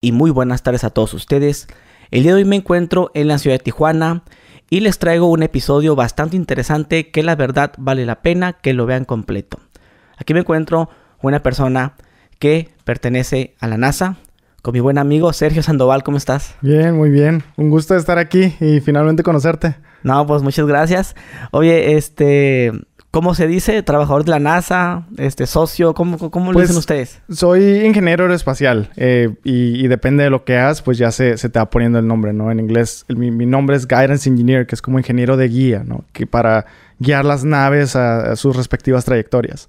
y muy buenas tardes a todos ustedes. El día de hoy me encuentro en la ciudad de Tijuana y les traigo un episodio bastante interesante que la verdad vale la pena que lo vean completo. Aquí me encuentro una persona que pertenece a la NASA, con mi buen amigo Sergio Sandoval, ¿cómo estás? Bien, muy bien. Un gusto estar aquí y finalmente conocerte. No, pues muchas gracias. Oye, este, ¿Cómo se dice? ¿Trabajador de la NASA? Este, ¿Socio? ¿Cómo, cómo lo Pues, dicen ustedes? Soy ingeniero aeroespacial eh, y, y depende de lo que hagas, pues ya se, se te va poniendo el nombre, ¿no? En inglés, el- mi, mi nombre es Guidance Engineer, que es como ingeniero de guía, ¿no? Que para guiar las naves a, a sus respectivas trayectorias.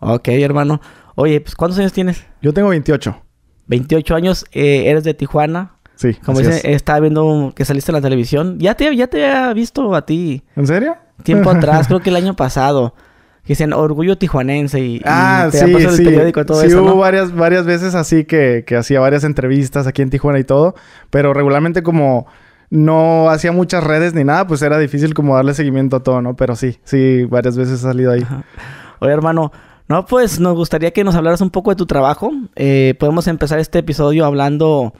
Ok, hermano. Oye, pues ¿cuántos años tienes? Yo tengo 28. 28 años, eh, eres de Tijuana. Sí, Como así dice, es. estaba viendo que saliste en la televisión. Ya te, ya te había visto a ti ¿En serio? Tiempo atrás, creo que el año pasado. Que dicen orgullo tijuanense y, y Ah, te sí, puesto en sí. el periódico todo sí, eso, hubo ¿no? varias, varias veces así que, que hacía varias entrevistas aquí en Tijuana y todo. Pero regularmente como no hacía muchas redes ni nada, pues era difícil como darle seguimiento a todo, ¿no? Pero sí, sí, varias veces he salido ahí. Ajá. Oye, hermano, no, pues nos gustaría que nos hablaras un poco de tu trabajo. Eh, podemos empezar este episodio hablando,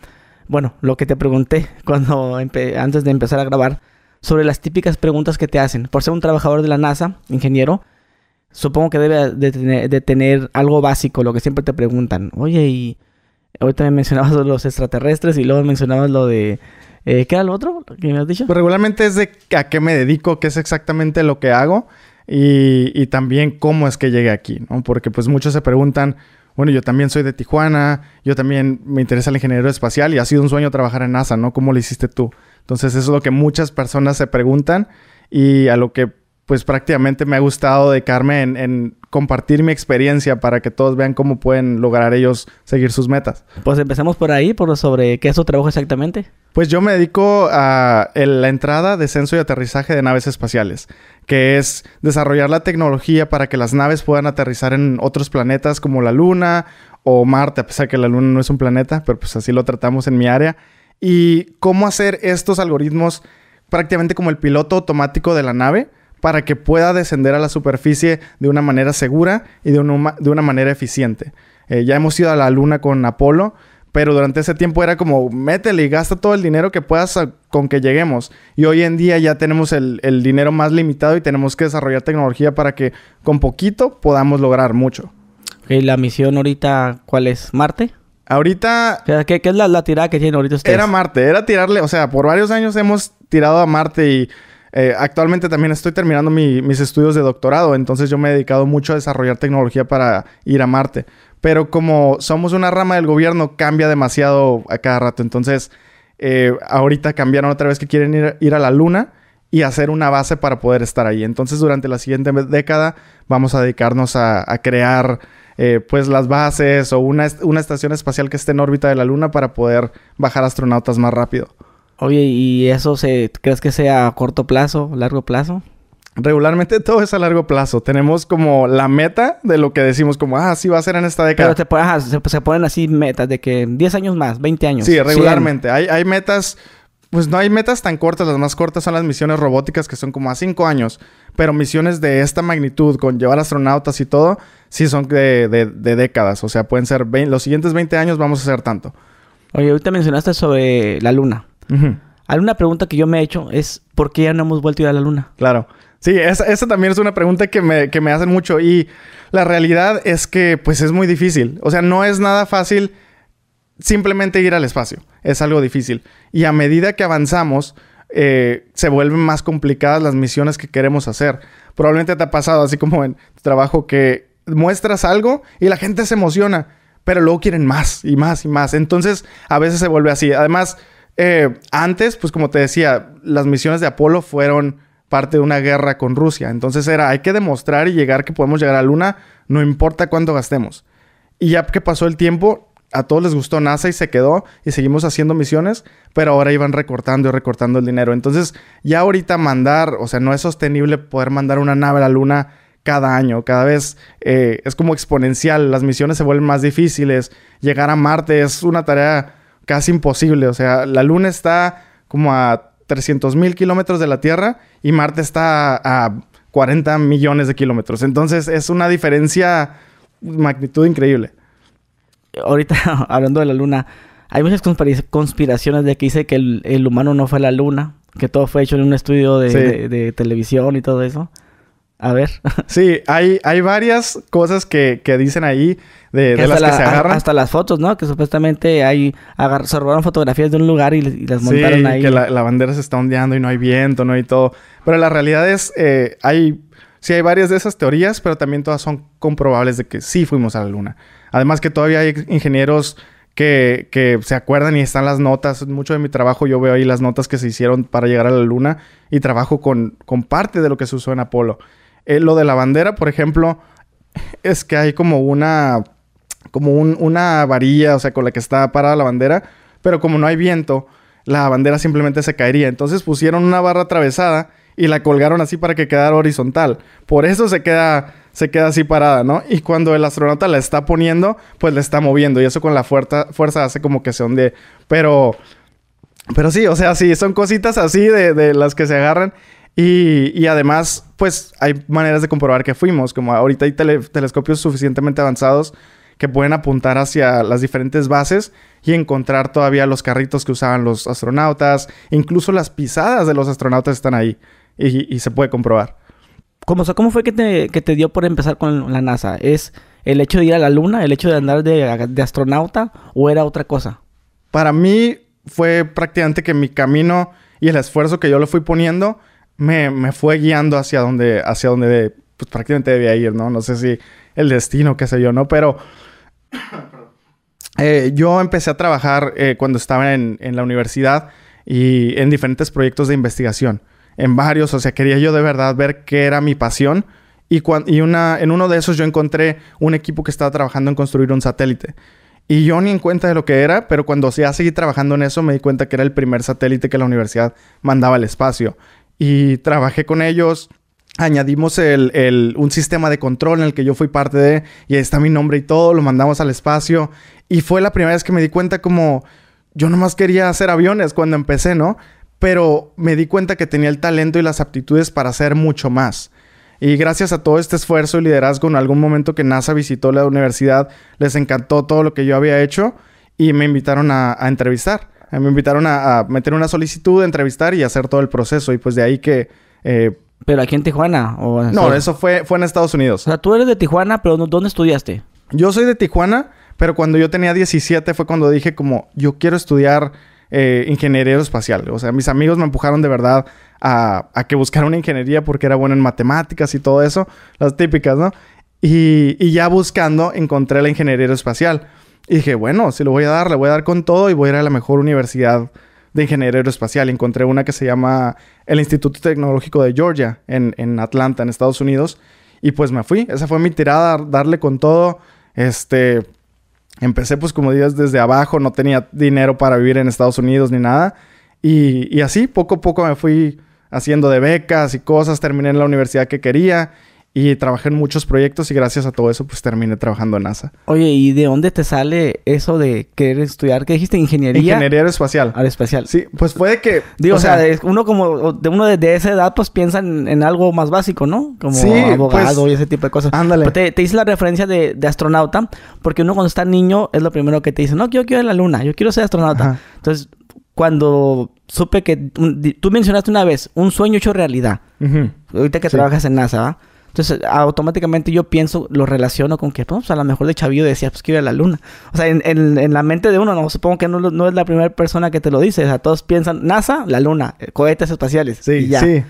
bueno, lo que te pregunté cuando antes de empezar a grabar, sobre las típicas preguntas que te hacen. Por ser un trabajador de la NASA, ingeniero, supongo que debe de tener, algo básico, lo que siempre te preguntan. Oye, y ahorita me mencionabas los extraterrestres y luego mencionabas lo de... eh, ¿Qué era lo otro que me has dicho? Pues regularmente es de a qué me dedico, qué es exactamente lo que hago y, y también cómo es que llegué aquí, ¿no? Porque pues muchos se preguntan, bueno, yo también soy de Tijuana, yo también me interesa el ingeniero espacial y ha sido un sueño trabajar en NASA, ¿no? ¿Cómo lo hiciste tú? Entonces eso es lo que muchas personas se preguntan y a lo que pues prácticamente me ha gustado dedicarme en, en compartir mi experiencia para que todos vean cómo pueden lograr ellos seguir sus metas. Pues empecemos por ahí, por sobre qué es tu trabajo exactamente. Pues yo me dedico a el- la entrada, descenso y aterrizaje de naves espaciales, que es desarrollar la tecnología para que las naves puedan aterrizar en otros planetas como la Luna o Marte, a pesar que la Luna no es un planeta, pero pues así lo tratamos en mi área. Y cómo hacer estos algoritmos prácticamente como el piloto automático de la nave para que pueda descender a la superficie de una manera segura y de una, de una manera eficiente. Eh, ya hemos ido a la Luna con Apolo, pero durante ese tiempo era como, métele y gasta todo el dinero que puedas con que lleguemos. Y hoy en día ya tenemos el, el dinero más limitado y tenemos que desarrollar tecnología para que con poquito podamos lograr mucho. Ok, la misión ahorita, ¿cuál es? ¿Marte? Ahorita ¿qué, qué es la, la tirada que tienen ahorita ustedes? Era Marte, era tirarle, o sea, por varios años hemos tirado a Marte y eh, actualmente también estoy terminando mi- mis estudios de doctorado, entonces yo me he dedicado mucho a desarrollar tecnología para ir a Marte. Pero como somos una rama del gobierno, cambia demasiado a cada rato. Entonces, eh, ahorita cambiaron otra vez que quieren ir, ir a la Luna y hacer una base para poder estar ahí. Entonces, durante la siguiente década vamos a dedicarnos a, a crear eh, pues las bases o una, una estación espacial que esté en órbita de la Luna para poder bajar astronautas más rápido. Oye, ¿y eso se, crees que sea a corto plazo, largo plazo? Regularmente todo es a largo plazo. Tenemos como la meta de lo que decimos como, ah, sí va a ser en esta década. Pero te, ajá, se, se ponen así metas de que 10 años más, 20 años. Sí, 100. regularmente. Hay, hay metas, pues no hay metas tan cortas. Las más cortas son las misiones robóticas que son como a cinco años. Pero misiones de esta magnitud, con llevar astronautas y todo, sí son de, de- de décadas. O sea, pueden ser 20 los siguientes 20 años vamos a hacer tanto. Oye, ahorita mencionaste sobre la luna. Ujú, Hay una pregunta que yo me he hecho es ¿por qué ya no hemos vuelto a ir a la luna? Claro. Sí, esa, esa también es una pregunta que me, que me hacen mucho. Y la realidad es que, pues, es muy difícil. O sea, no es nada fácil simplemente ir al espacio. Es algo difícil. Y a medida que avanzamos, eh, se vuelven más complicadas las misiones que queremos hacer. Probablemente te ha pasado, así como en tu trabajo, que muestras algo y la gente se emociona, pero luego quieren más y más y más. Entonces, a veces se vuelve así. Además, eh, antes, pues como te decía, las misiones de Apolo fueron parte de una guerra con Rusia. Entonces era, hay que demostrar y llegar que podemos llegar a la Luna, no importa cuánto gastemos. Y ya que pasó el tiempo, a todos les gustó NASA y se quedó y seguimos haciendo misiones, pero ahora iban recortando y recortando el dinero. Entonces, ya ahorita mandar, o sea, no es sostenible poder mandar una nave a la Luna cada año. Cada vez eh, es como exponencial. Las misiones se vuelven más difíciles. Llegar a Marte es una tarea casi imposible. O sea, la Luna está como a 300 mil kilómetros de la Tierra y Marte está a 40 millones de kilómetros. Entonces, es una diferencia magnitud increíble. Ahorita, hablando de la luna, Hay muchas conspiraciones de que dice que el, humano no fue a la luna, que todo fue hecho en un estudio de, televisión y todo eso. A ver. Sí, hay, hay varias cosas que, dicen ahí de, las que se agarran. Hasta las fotos, ¿no? Que supuestamente hay... se robaron fotografías de un lugar y, las montaron ahí. que la, bandera se está ondeando y no hay viento, no hay todo. Pero la realidad es... Eh, hay... Sí, hay varias de esas teorías, pero también todas son comprobables de que sí fuimos a la luna. Además que todavía hay ingenieros que, se acuerdan y están las notas. Mucho de mi trabajo yo veo ahí las notas que se hicieron para llegar a la luna y trabajo con, con parte de lo que se usó en Apolo. Eh, lo de la bandera, por ejemplo, es que hay como una, como una varilla, o sea, con la que está parada la bandera, pero como no hay viento, la bandera simplemente se caería. Entonces pusieron una barra atravesada y la colgaron así para que quedara horizontal. Por eso se queda se queda así parada, ¿no? Y cuando el astronauta la está poniendo, pues la está moviendo. Y eso con la fuerza, fuerza hace como que se ondee. Pero, pero sí, o sea, sí, son cositas así de, las que se agarran. Y, además, pues hay maneras de comprobar que fuimos. Como ahorita hay telescopios suficientemente avanzados que pueden apuntar hacia las diferentes bases y encontrar todavía los carritos que usaban los astronautas. Incluso las pisadas de los astronautas están ahí y se puede comprobar. ¿Cómo, ¿Cómo fue que te, que te dio por empezar con la NASA? ¿Es el hecho de ir a la Luna, el hecho de andar de, de astronauta o era otra cosa? Para mí fue prácticamente que mi camino y el esfuerzo que yo le fui poniendo me, me fue guiando hacia donde, hacia donde pues, prácticamente debía ir, ¿no? No sé si el destino, qué sé yo, ¿no? Pero eh, yo empecé a trabajar eh, cuando estaba en, en la universidad y en diferentes proyectos de investigación en varios, o sea, quería yo de verdad ver qué era mi pasión. Y, y una, en uno de esos yo encontré un equipo que estaba trabajando en construir un satélite. Y yo ni en cuenta de lo que era, pero cuando ya seguí trabajando en eso me di cuenta que era el primer satélite que la universidad mandaba al espacio. Y trabajé con ellos, añadimos el, un sistema de control en el que yo fui parte de, y ahí está mi nombre y todo, lo mandamos al espacio. Y fue la primera vez que me di cuenta como yo nomás quería hacer aviones cuando empecé, ¿no? pero me di cuenta que tenía el talento y las aptitudes para hacer mucho más. Y gracias a todo este esfuerzo y liderazgo, en algún momento que NASA visitó la universidad, les encantó todo lo que yo había hecho y me invitaron a, entrevistar. Me invitaron a, meter una solicitud, entrevistar y hacer todo el proceso. Y pues de ahí que... Eh, ¿Pero aquí en Tijuana? O no, eso fue, fue en Estados Unidos. O sea, tú eres de Tijuana, pero ¿dónde estudiaste? Yo soy de Tijuana, pero cuando yo tenía 17 fue cuando dije como, yo quiero estudiar eh, ingeniería aeroespacial. O sea, mis amigos me empujaron de verdad a, que buscara una ingeniería porque era bueno en matemáticas y todo eso, las típicas, ¿no? Y, ya buscando encontré la ingeniería aeroespacial. Y dije, bueno, si lo voy a dar, le voy a dar con todo y voy a ir a la mejor universidad de ingeniería aeroespacial. Encontré una que se llama el Instituto Tecnológico de Georgia en, en Atlanta, en Estados Unidos. Y pues me fui. Esa fue mi tirada, darle con todo. Este, Empecé pues como dices desde abajo, no tenía dinero para vivir en Estados Unidos ni nada. Y, y así poco a poco me fui haciendo de becas y cosas, terminé en la universidad que quería y trabajé en muchos proyectos y gracias a todo eso pues terminé trabajando en NASA. Oye, ¿y de dónde te sale eso de querer estudiar? ¿Qué dijiste? ¿Ingeniería? Ingeniería aeroespacial. Aeroespacial. Sí, pues puede que... Digo, o, sea, uno como... De uno de, esa edad pues piensa en, algo más básico, ¿no? Como abogado pues, y ese tipo de cosas. Ándale. te, te, hice la referencia de, astronauta porque uno cuando está niño es lo primero que te dice, no, yo quiero ir a la luna, yo quiero ser astronauta. Entonces, cuando supe que... Tú mencionaste una vez, un sueño hecho realidad. Ahorita que trabajas en NASA, ¿va? Entonces, automáticamente yo pienso, lo relaciono con que, pues, a lo mejor de chavillo decía, pues, quiero ir a la luna. O sea, en, la mente de uno, no, supongo que no, es la primera persona que te lo dice. O sea, todos piensan, NASA, la luna, eh, cohetes espaciales. Sí, ya. sí.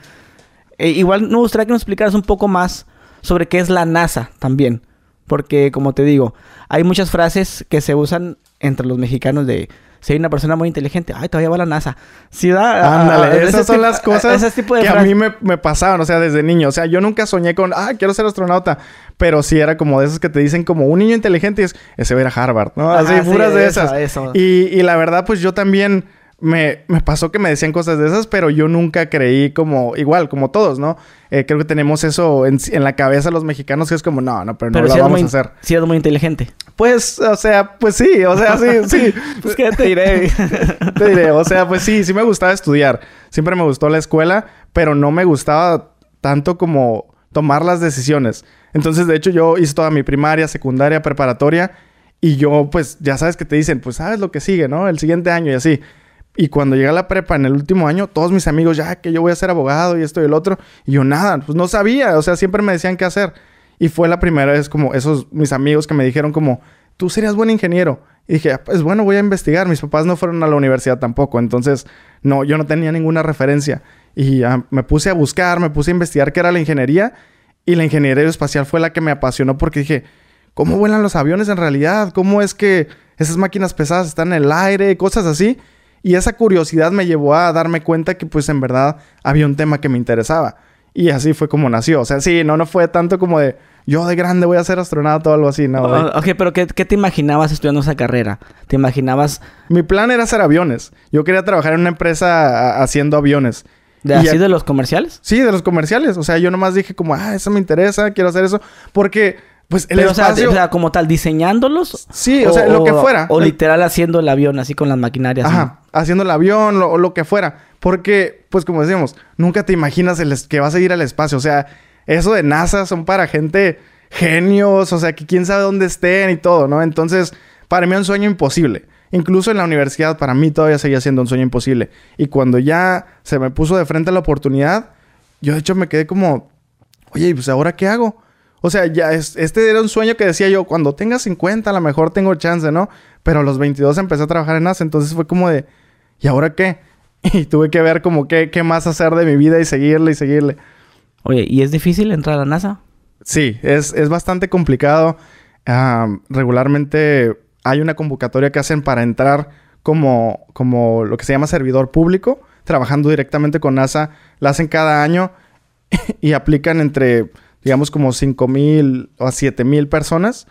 E, igual me gustaría que nos explicaras un poco más sobre qué es la NASA también. Porque, como te digo, hay muchas frases que se usan entre los mexicanos de si hay una persona muy inteligente, ay, todavía va a la NASA. Sí, da. Ándale, esas son las cosas que a mí me, me, pasaban, o sea, desde niño. O sea, yo nunca soñé con, ah, quiero ser astronauta. Pero sí era como de esos que te dicen como un niño inteligente y es, ese va a ir a Harvard, ¿no? Así, puras de esas. Y, y la verdad, pues yo también me, me, pasó que me decían cosas de esas, pero yo nunca creí como, igual, como todos, ¿no? Eh, creo que tenemos eso en, la cabeza los mexicanos que es como, no, no, pero, no lo vamos a hacer. Sí, eres muy inteligente. Pues, o sea, pues sí, o sea, sí, sí. pues qué te diré. te diré, o sea, pues sí, sí me gustaba estudiar. Siempre me gustó la escuela, pero no me gustaba tanto como tomar las decisiones. Entonces, de hecho, yo hice toda mi primaria, secundaria, preparatoria Y yo, pues, ya sabes que te dicen, pues, sabes lo que sigue, ¿no? El siguiente año y así. Y cuando llegué a la prepa en el último año, todos mis amigos, ya que yo voy a ser abogado y esto y el otro. Y yo nada, pues no sabía. O sea, siempre me decían qué hacer. Y fue la primera vez como esos mis amigos que me dijeron como, tú serías buen ingeniero. Y dije, pues bueno, voy a investigar. Mis papás no fueron a la universidad tampoco. Entonces, no, yo no tenía ninguna referencia. Y me puse a buscar, me puse a investigar qué era la ingeniería. Y la ingeniería espacial fue la que me apasionó porque dije, ¿cómo vuelan los aviones en realidad? ¿Cómo es que esas máquinas pesadas están en el aire? Cosas así. Y esa curiosidad me llevó a darme cuenta que pues en verdad había un tema que me interesaba. Y así fue como nació. O sea, sí, no, no fue tanto como de yo de grande voy a ser astronauta o algo así, ¿no? Oh, ok, pero ¿qué, te imaginabas estudiando esa carrera? ¿Te imaginabas...? Mi plan era hacer aviones. Yo quería trabajar en una empresa haciendo aviones. ¿De así de los comerciales? Sí, de los comerciales. O sea, yo nomás dije como, ah, eso me interesa, quiero hacer eso. Porque pues el espacio... o, sea, como tal, diseñándolos. Sí, o, sea, lo que fuera. O literal haciendo el avión, así con las maquinarias. Ajá, haciendo el avión o lo, que fuera. Porque, pues como decíamos, nunca te imaginas el que vas a ir al espacio. O sea, eso de NASA son para gente genios, o sea, que quién sabe dónde estén y todo, ¿no? Entonces, para mí es un sueño imposible. Incluso en la universidad, para mí todavía seguía siendo un sueño imposible. Y cuando ya se me puso de frente la oportunidad, yo de hecho me quedé como, oye, pues ahora qué hago? O sea, ya es, este era un sueño que decía yo, cuando tenga 50 a lo mejor tengo chance, ¿no? Pero a los 22 empecé a trabajar en NASA, entonces fue como de, ¿y ahora qué? Y tuve que ver como qué, qué más hacer de mi vida y seguirle y seguirle. Oye, ¿y es difícil entrar a la NASA? Sí, es, bastante complicado. regularmente hay una convocatoria que hacen para entrar como, como lo que se llama servidor público, trabajando directamente con NASA. La hacen cada año y aplican entre digamos como 5 mil o a 7 mil personas.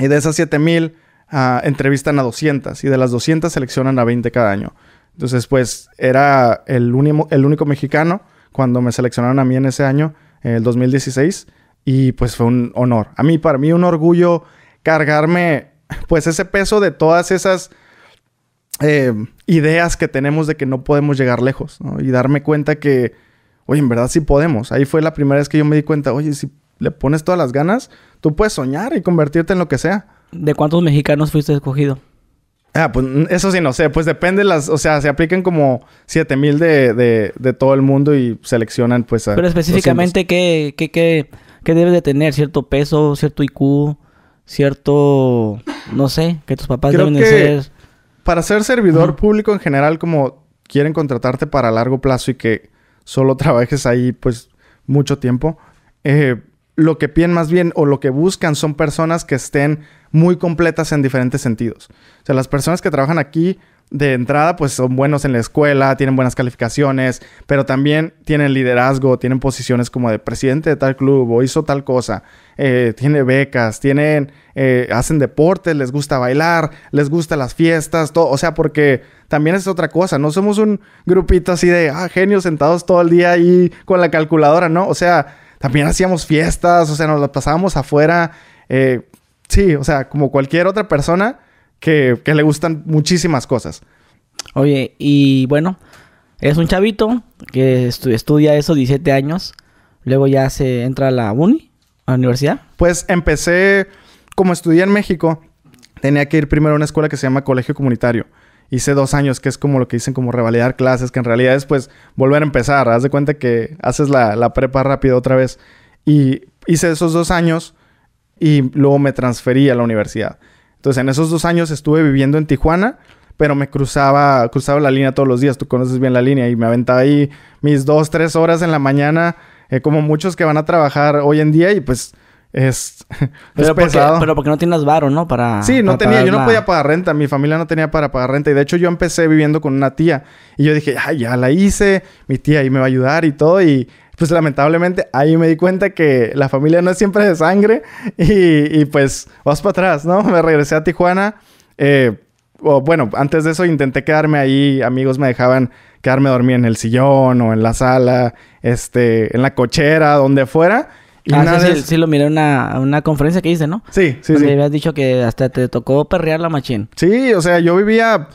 Y de esas 7 mil ah, entrevistan a 200 y de las 200 seleccionan a 20 cada año. Entonces, pues era el, el único mexicano cuando me seleccionaron a mí en ese año, el 2016. Y pues fue un honor. A mí, para mí, un orgullo cargarme, pues ese peso de todas esas eh, ideas que tenemos de que no podemos llegar lejos. Y darme cuenta que oye, en verdad sí podemos. Ahí fue la primera vez que yo me di cuenta, oye, si le pones todas las ganas, tú puedes soñar y convertirte en lo que sea. ¿De cuántos mexicanos fuiste escogido? Ah, pues eso sí no sé, pues depende las, o sea, se aplican como 7000 mil de, de, todo el mundo y seleccionan pues a Pero específicamente, ¿qué, qué, qué, qué debe de tener? ¿Cierto peso, cierto IQ, cierto, no sé, que tus papás deben de ser? Para ser servidor público en general, como quieren contratarte para largo plazo y que solo trabajes ahí pues mucho tiempo. Eh, lo que piden más bien o lo que buscan son personas que estén muy completas en diferentes sentidos. O sea, las personas que trabajan aquí de entrada pues son buenos en la escuela, tienen buenas calificaciones, pero también tienen liderazgo, tienen posiciones como de presidente de tal club o hizo tal cosa, eh, tiene becas, tienen, eh, hacen deporte, les gusta bailar, les gustan las fiestas, todo, o sea, porque también es otra cosa, no somos un grupito así de ah, genios sentados todo el día ahí con la calculadora, ¿no? O sea, también hacíamos fiestas, o sea, nos las pasábamos afuera, eh, sí, o sea, como cualquier otra persona que, le gustan muchísimas cosas. Oye, y bueno, eres un chavito que estudia eso 17 años, luego ya se entra a la uni, a la universidad. Pues empecé, como estudié en México, tenía que ir primero a una escuela que se llama Colegio Comunitario. Hice dos años, que es como lo que dicen como revalidar clases, que en realidad es pues volver a empezar. Haz de cuenta que haces la, la prepa rápido otra vez. Y hice esos dos años y luego me transferí a la universidad. Entonces, en esos dos años estuve viviendo en Tijuana, pero me cruzaba, cruzaba la línea todos los días. Tú conoces bien la línea y me aventaba ahí mis dos, tres horas en la mañana, eh, como muchos que van a trabajar hoy en día y pues es, pero pesado. pero porque no tienes varo, ¿no? Para. Sí, no tenía, yo no podía pagar renta, mi familia no tenía para pagar renta. Y de hecho, yo empecé viviendo con una tía. Y yo dije, ay, ya la hice, mi tía ahí me va a ayudar y todo. Y pues lamentablemente ahí me di cuenta que la familia no es siempre de sangre y, pues vas para atrás, ¿no? Me regresé a Tijuana. Eh, o, bueno, antes de eso intenté quedarme ahí, amigos me dejaban quedarme dormir en el sillón o en la sala, este, en la cochera, donde fuera. Y ah, sí, sí, lo miré en una, una conferencia que hice, ¿no? Sí, sí, Donde sí. habías dicho que hasta te tocó perrear la machín. Sí, o sea, yo vivía,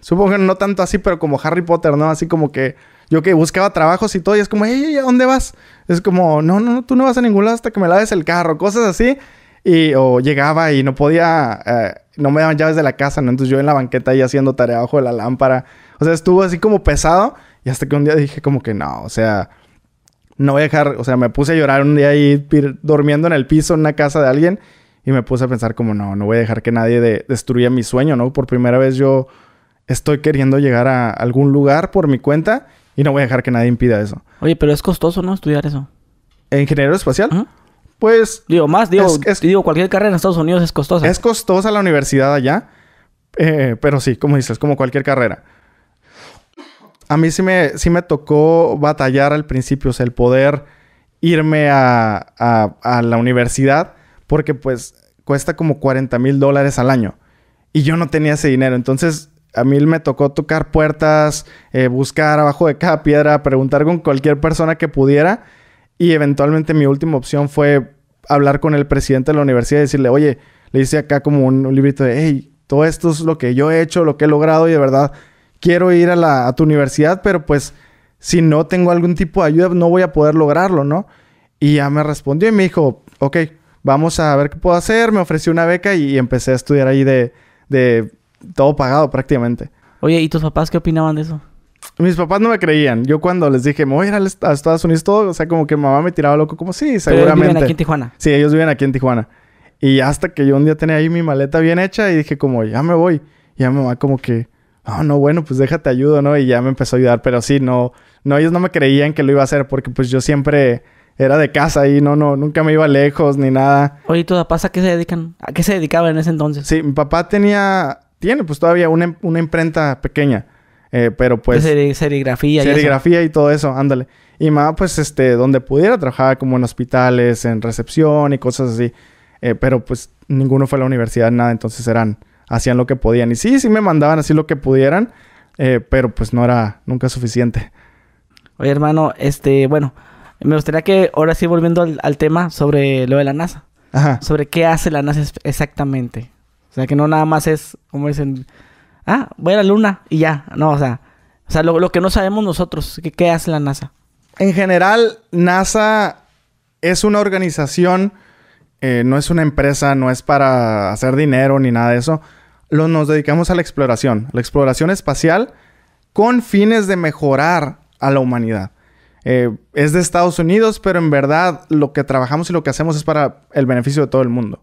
supongo que no tanto así, pero como Harry Potter, ¿no? Así como que yo que buscaba trabajos y todo, y es como, hey, ¿a dónde vas? Es como, no, no, tú no vas a ningún lado hasta que me laves el carro, cosas así. Y, o llegaba y no podía, eh, no me daban llaves de la casa, ¿no? Entonces yo en la banqueta ahí haciendo tarea bajo de la lámpara. O sea, estuvo así como pesado. Y hasta que un día dije como que no, o sea, no voy a dejar, o sea, me puse a llorar un día ahí durmiendo en el piso en una casa de alguien. Y me puse a pensar como, no, no voy a dejar que nadie destruya mi sueño, ¿no? Por primera vez yo estoy queriendo llegar a algún lugar por mi cuenta y no voy a dejar que nadie impida eso. Oye, pero es costoso, ¿no? Estudiar eso. ¿En ingeniero espacial? Pues... Digo, más, digo, digo, cualquier carrera en Estados Unidos es costosa. Es costosa la universidad allá. Eh, pero sí, como dices, como cualquier carrera. A mí sí me, sí me tocó batallar al principio, o sea, el poder irme a, a la universidad, porque pues cuesta como 40 mil dólares al año. Y yo no tenía ese dinero. Entonces, a mí me tocó tocar puertas, eh, buscar abajo de cada piedra, preguntar con cualquier persona que pudiera. Y eventualmente mi última opción fue hablar con el presidente de la universidad y decirle, oye, le hice acá como un, librito de, hey, todo esto es lo que yo he hecho, lo que he logrado y de verdad quiero ir a, la, a tu universidad, pero pues si no tengo algún tipo de ayuda no voy a poder lograrlo, ¿no? Y ya me respondió y me dijo, ok, vamos a ver qué puedo hacer. Me ofreció una beca y, empecé a estudiar ahí de, de todo pagado prácticamente. Oye, ¿y tus papás qué opinaban de eso? Mis papás no me creían. Yo cuando les dije, me voy a ir a Estados Unidos todo, o sea, como que mamá me tiraba loco, como sí, seguramente. Pero viven aquí en Tijuana. Sí, ellos viven aquí en Tijuana. Y hasta que yo un día tenía ahí mi maleta bien hecha y dije como, ya me voy. Y ya mamá como que, no, no, bueno, pues déjate ayudo, ¿no? Y ya me empezó a ayudar. Pero sí, no, no, ellos no me creían que lo iba a hacer porque pues yo siempre era de casa y no, no, nunca me iba lejos ni nada. Oye, ¿y tus papás a qué se dedican? ¿A qué se dedicaba en ese entonces? Sí, mi papá tenía tiene pues todavía una, imprenta pequeña. Eh, pero pues... De serigrafía. Serigrafía y, todo eso, ándale. Y mamá pues este, donde pudiera trabajar como en hospitales, en recepción y cosas así. Eh, pero pues ninguno fue a la universidad, nada. Entonces eran, hacían lo que podían. Y sí, sí me mandaban así lo que pudieran. Eh, pero pues no era nunca suficiente. Oye hermano, este, bueno, me gustaría que ahora sí volviendo al, al tema sobre lo de la NASA. Ajá. Sobre qué hace la NASA exactamente. O sea, que no nada más es, como dicen, ah, voy a la luna y ya. No, o sea, o sea lo, que no sabemos nosotros, ¿qué, ¿qué hace la NASA? En general, NASA es una organización, eh, no es una empresa, no es para hacer dinero ni nada de eso. Lo, nos dedicamos a la exploración, la exploración espacial con fines de mejorar a la humanidad. Eh, es de Estados Unidos, pero en verdad lo que trabajamos y lo que hacemos es para el beneficio de todo el mundo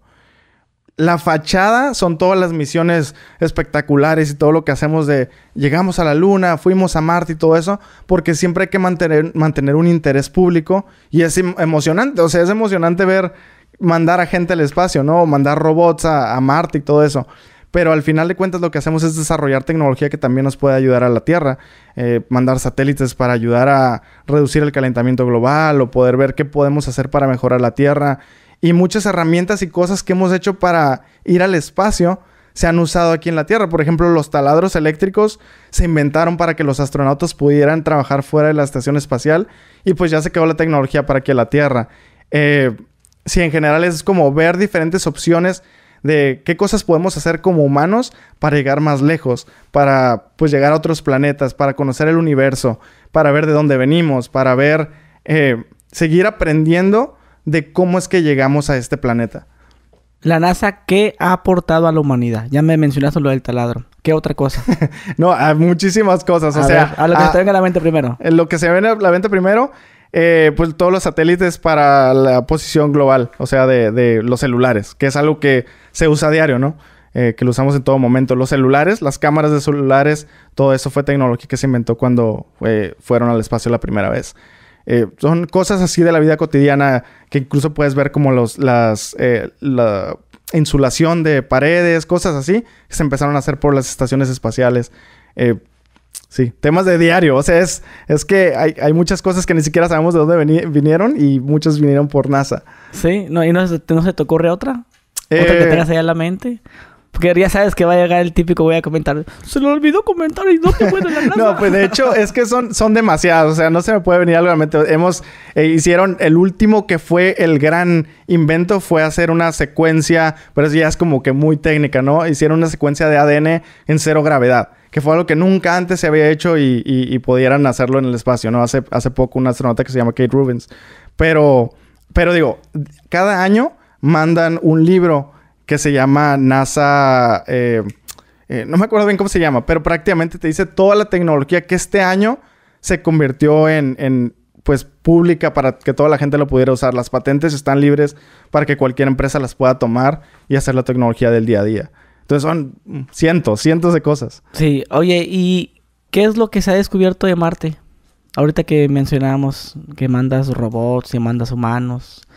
la fachada son todas las misiones espectaculares y todo lo que hacemos de llegamos a la luna, fuimos a Marte y todo eso, porque siempre hay que mantener, mantener un interés público y es em, emocionante, o sea, es emocionante ver mandar a gente al espacio, ¿no? Mandar robots a, Marte y todo eso. Pero al final de cuentas lo que hacemos es desarrollar tecnología que también nos puede ayudar a la Tierra. Eh, mandar satélites para ayudar a reducir el calentamiento global o poder ver qué podemos hacer para mejorar la Tierra y muchas herramientas y cosas que hemos hecho para ir al espacio se han usado aquí en la Tierra. Por ejemplo, los taladros eléctricos se inventaron para que los astronautas pudieran trabajar fuera de la estación espacial y pues ya se quedó la tecnología para aquí en la Tierra. Eh, sí, en general es como ver diferentes opciones de qué cosas podemos hacer como humanos para llegar más lejos, para pues llegar a otros planetas, para conocer el universo, para ver de dónde venimos, para ver, eh, seguir aprendiendo de cómo es que llegamos a este planeta. La NASA, ¿qué ha aportado a la humanidad? Ya me mencionaste lo del taladro. ¿Qué otra cosa? no, hay muchísimas cosas. o sea, a lo que se venga a la mente primero. En lo que se venga a la mente primero, eh, pues todos los satélites para la posición global, o sea, de, los celulares, que es algo que se usa a diario, ¿no? Eh, que lo usamos en todo momento. Los celulares, las cámaras de celulares, todo eso fue tecnología que se inventó cuando eh, fueron al espacio la primera vez. Eh, son cosas así de la vida cotidiana que incluso puedes ver como los, la insulación de paredes, cosas así, que se empezaron a hacer por las estaciones espaciales. Eh, sí, temas de diario. O sea, es, es que hay, hay, muchas cosas que ni siquiera sabemos de dónde vinieron y muchas vinieron por NASA. Sí, no, ¿y no, no se te ocurre otra? ¿Otra que tengas ahí en la mente? Porque ya sabes que va a llegar el típico, voy a comentar, se le olvidó comentar y no te puede la No, pues de hecho es que son, son demasiados, o sea, no se me puede venir algo a la mente. Hemos, eh, hicieron, el último que fue el gran invento fue hacer una secuencia, pero eso ya es como que muy técnica, ¿no? Hicieron una secuencia de ADN en cero gravedad, que fue algo que nunca antes se había hecho y, pudieran hacerlo en el espacio, ¿no? Hace, hace poco un astronauta que se llama Kate Rubens. Pero, pero digo, cada año mandan un libro que se llama NASA... Eh, eh, no me acuerdo bien cómo se llama, pero prácticamente te dice toda la tecnología que este año se convirtió en, pues pública para que toda la gente lo pudiera usar. Las patentes están libres para que cualquier empresa las pueda tomar y hacer la tecnología del día a día. Entonces son cientos, cientos de cosas. Sí, oye, ¿y qué es lo que se ha descubierto de Marte? Ahorita que mencionamos que mandas robots y mandas humanos.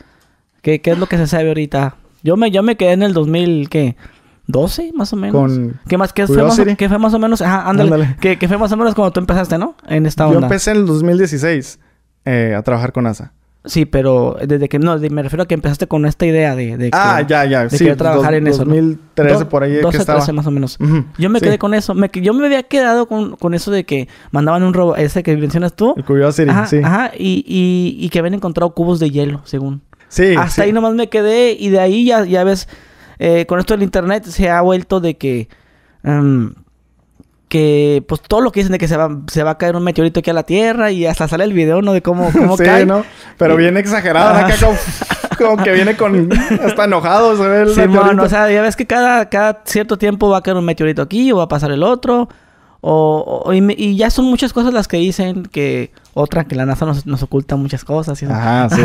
¿Qué, qué es lo que se sabe ahorita? Yo me, yo me quedé en el 2000, ¿qué? 12 más o menos. Con ¿Qué más? ¿Qué fue, más, ¿Qué fue más o menos? Ajá, ándale. ¿Qué, fue más o menos cuando tú empezaste, ¿no? En esta onda. Yo empecé en el 2016 eh, a trabajar con NASA. Sí, pero desde que... No, me refiero a que empezaste con esta idea de... de ah, ya, ya. De sí, trabajar en eso, 2013 por ahí 12, que estaba. 13 más o menos. Yo me quedé con eso. Me, yo me había quedado con, con eso de que mandaban un robot... Ese que mencionas tú. El Curiosity, ajá, sí. Ajá. Y, y, y que habían encontrado cubos de hielo, según. Sí, Hasta ahí nomás me quedé y de ahí ya, ya ves eh, con esto del internet se ha vuelto de que... Em, que pues todo lo que dicen de que se va, se va a caer un meteorito aquí a la Tierra y hasta sale el video, ¿no? De cómo, cómo sí, ¿no? Pero viene exagerado, acá como, que viene con... Hasta enojado se ve el sí, o sea, ya ves que cada, cada cierto tiempo va a caer un meteorito aquí o va a pasar el otro. O, y, ya son muchas cosas las que dicen que otra que la NASA nos, oculta muchas cosas. Y Ajá, sí.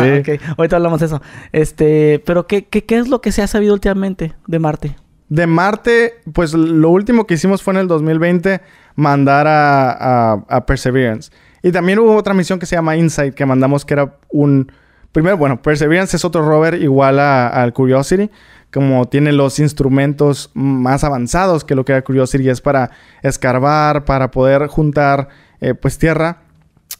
Ahorita hablamos de eso. Este, pero ¿qué, ¿qué, qué, es lo que se ha sabido últimamente de Marte? De Marte, pues lo último que hicimos fue en el 2020 mandar a, a, Perseverance. Y también hubo otra misión que se llama InSight que mandamos que era un... Primero, bueno, Perseverance es otro rover igual al Curiosity como tiene los instrumentos más avanzados que lo que era Curiosity es para escarbar, para poder juntar eh, pues tierra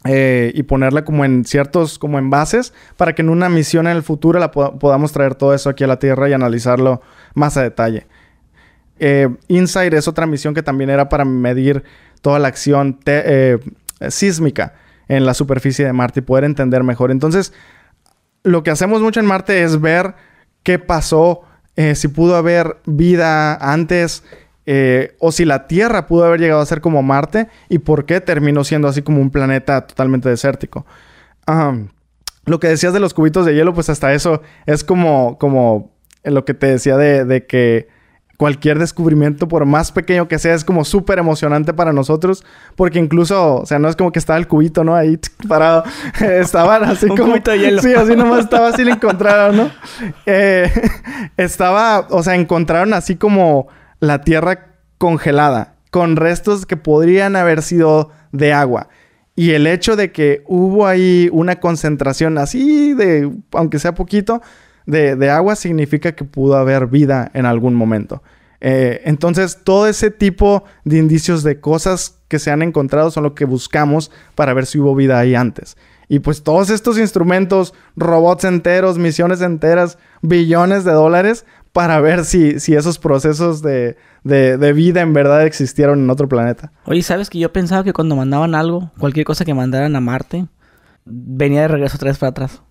eh, y ponerla como en ciertos como envases para que en una misión en el futuro la podamos traer todo eso aquí a la Tierra y analizarlo más a detalle. Eh, Insight es otra misión que también era para medir toda la acción sísmica en la superficie de Marte y poder entender mejor. Entonces, lo que hacemos mucho en Marte es ver qué pasó eh, si pudo haber vida antes eh, o si la Tierra pudo haber llegado a ser como Marte y por qué terminó siendo así como un planeta totalmente desértico. lo que decías de los cubitos de hielo, pues hasta eso es como, como lo que te decía de que cualquier descubrimiento, por más pequeño que sea, es como súper emocionante para nosotros. Porque incluso, o sea, no es como que estaba el cubito, ¿no? Ahí parado. Estaban así Un como. Cubito de hielo. Sí, así nomás estaba así lo encontraron, ¿no? Eh, estaba, o sea, encontraron así como la tierra congelada, con restos que podrían haber sido de agua. Y el hecho de que hubo ahí una concentración así de, aunque sea poquito, de, agua significa que pudo haber vida en algún momento. Eh, entonces, todo ese tipo de indicios de cosas que se han encontrado son lo que buscamos para ver si hubo vida ahí antes. Y pues todos estos instrumentos, robots enteros, misiones enteras, billones de dólares para ver si, si esos procesos de, de, vida en verdad existieron en otro planeta. Oye, ¿sabes que yo pensaba que cuando mandaban algo, cualquier cosa que mandaran a Marte, venía de regreso vez para atrás?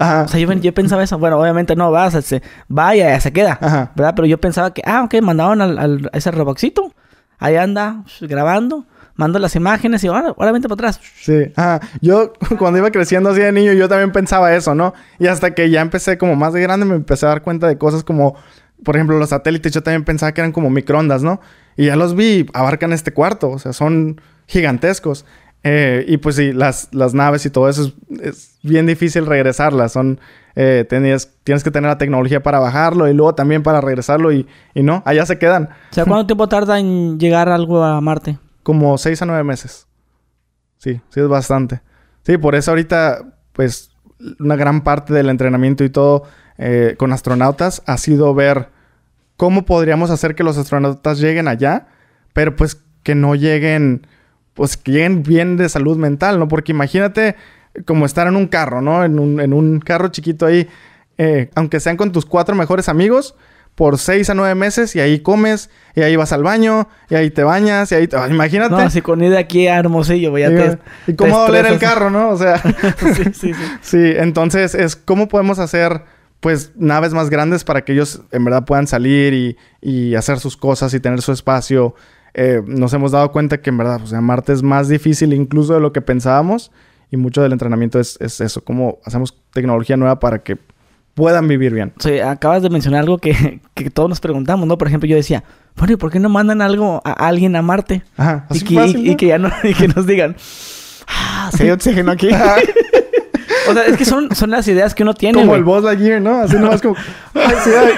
O sea, yo, pensaba eso. Bueno, obviamente no, va, se, vaya, se queda. ¿Verdad? Pero yo pensaba que, ah, ok, mandaban al, a ese robotcito. Ahí anda grabando, mando las imágenes y ahora, ahora vente para atrás. Sí. Yo cuando iba creciendo así de niño, yo también pensaba eso, ¿no? Y hasta que ya empecé como más de grande, me empecé a dar cuenta de cosas como, por ejemplo, los satélites. Yo también pensaba que eran como microondas, ¿no? Y ya los vi, abarcan este cuarto. O sea, son gigantescos. Eh, y pues sí, las, las naves y todo eso es, bien difícil regresarlas. Son, eh, tienes, tienes que tener la tecnología para bajarlo y luego también para regresarlo y, y no, allá se quedan. O sea, ¿cuánto tiempo tarda en llegar algo a Marte? Como seis a nueve meses. Sí, sí es bastante. Sí, por eso ahorita, pues, una gran parte del entrenamiento y todo eh, con astronautas ha sido ver cómo podríamos hacer que los astronautas lleguen allá, pero pues que no lleguen pues que lleguen bien de salud mental, ¿no? Porque imagínate como estar en un carro, ¿no? En un, en un carro chiquito ahí, eh, aunque sean con tus cuatro mejores amigos, por seis a nueve meses y ahí comes y ahí vas al baño y ahí te bañas y ahí te... imagínate. No, si con ir de aquí a Hermosillo voy a te, ¿Y cómo va a doler el carro, no? O sea... sí, sí, sí. Sí, entonces es cómo podemos hacer pues naves más grandes para que ellos en verdad puedan salir y, y hacer sus cosas y tener su espacio eh, nos hemos dado cuenta que en verdad, o sea, Marte es más difícil incluso de lo que pensábamos y mucho del entrenamiento es, eso, cómo hacemos tecnología nueva para que puedan vivir bien. Sí, acabas de mencionar algo que, que todos nos preguntamos, ¿no? Por ejemplo, yo decía, bueno, ¿y por qué no mandan algo a alguien a Marte? Ajá, Y así que, fácil, y- y ¿no? que ya no, y que nos digan, ah, sí hay oxígeno aquí. o sea, es que son, son las ideas que uno tiene. Como güey. el Buzz Lightyear, ¿no? Así nomás como... Ay, sí, ay.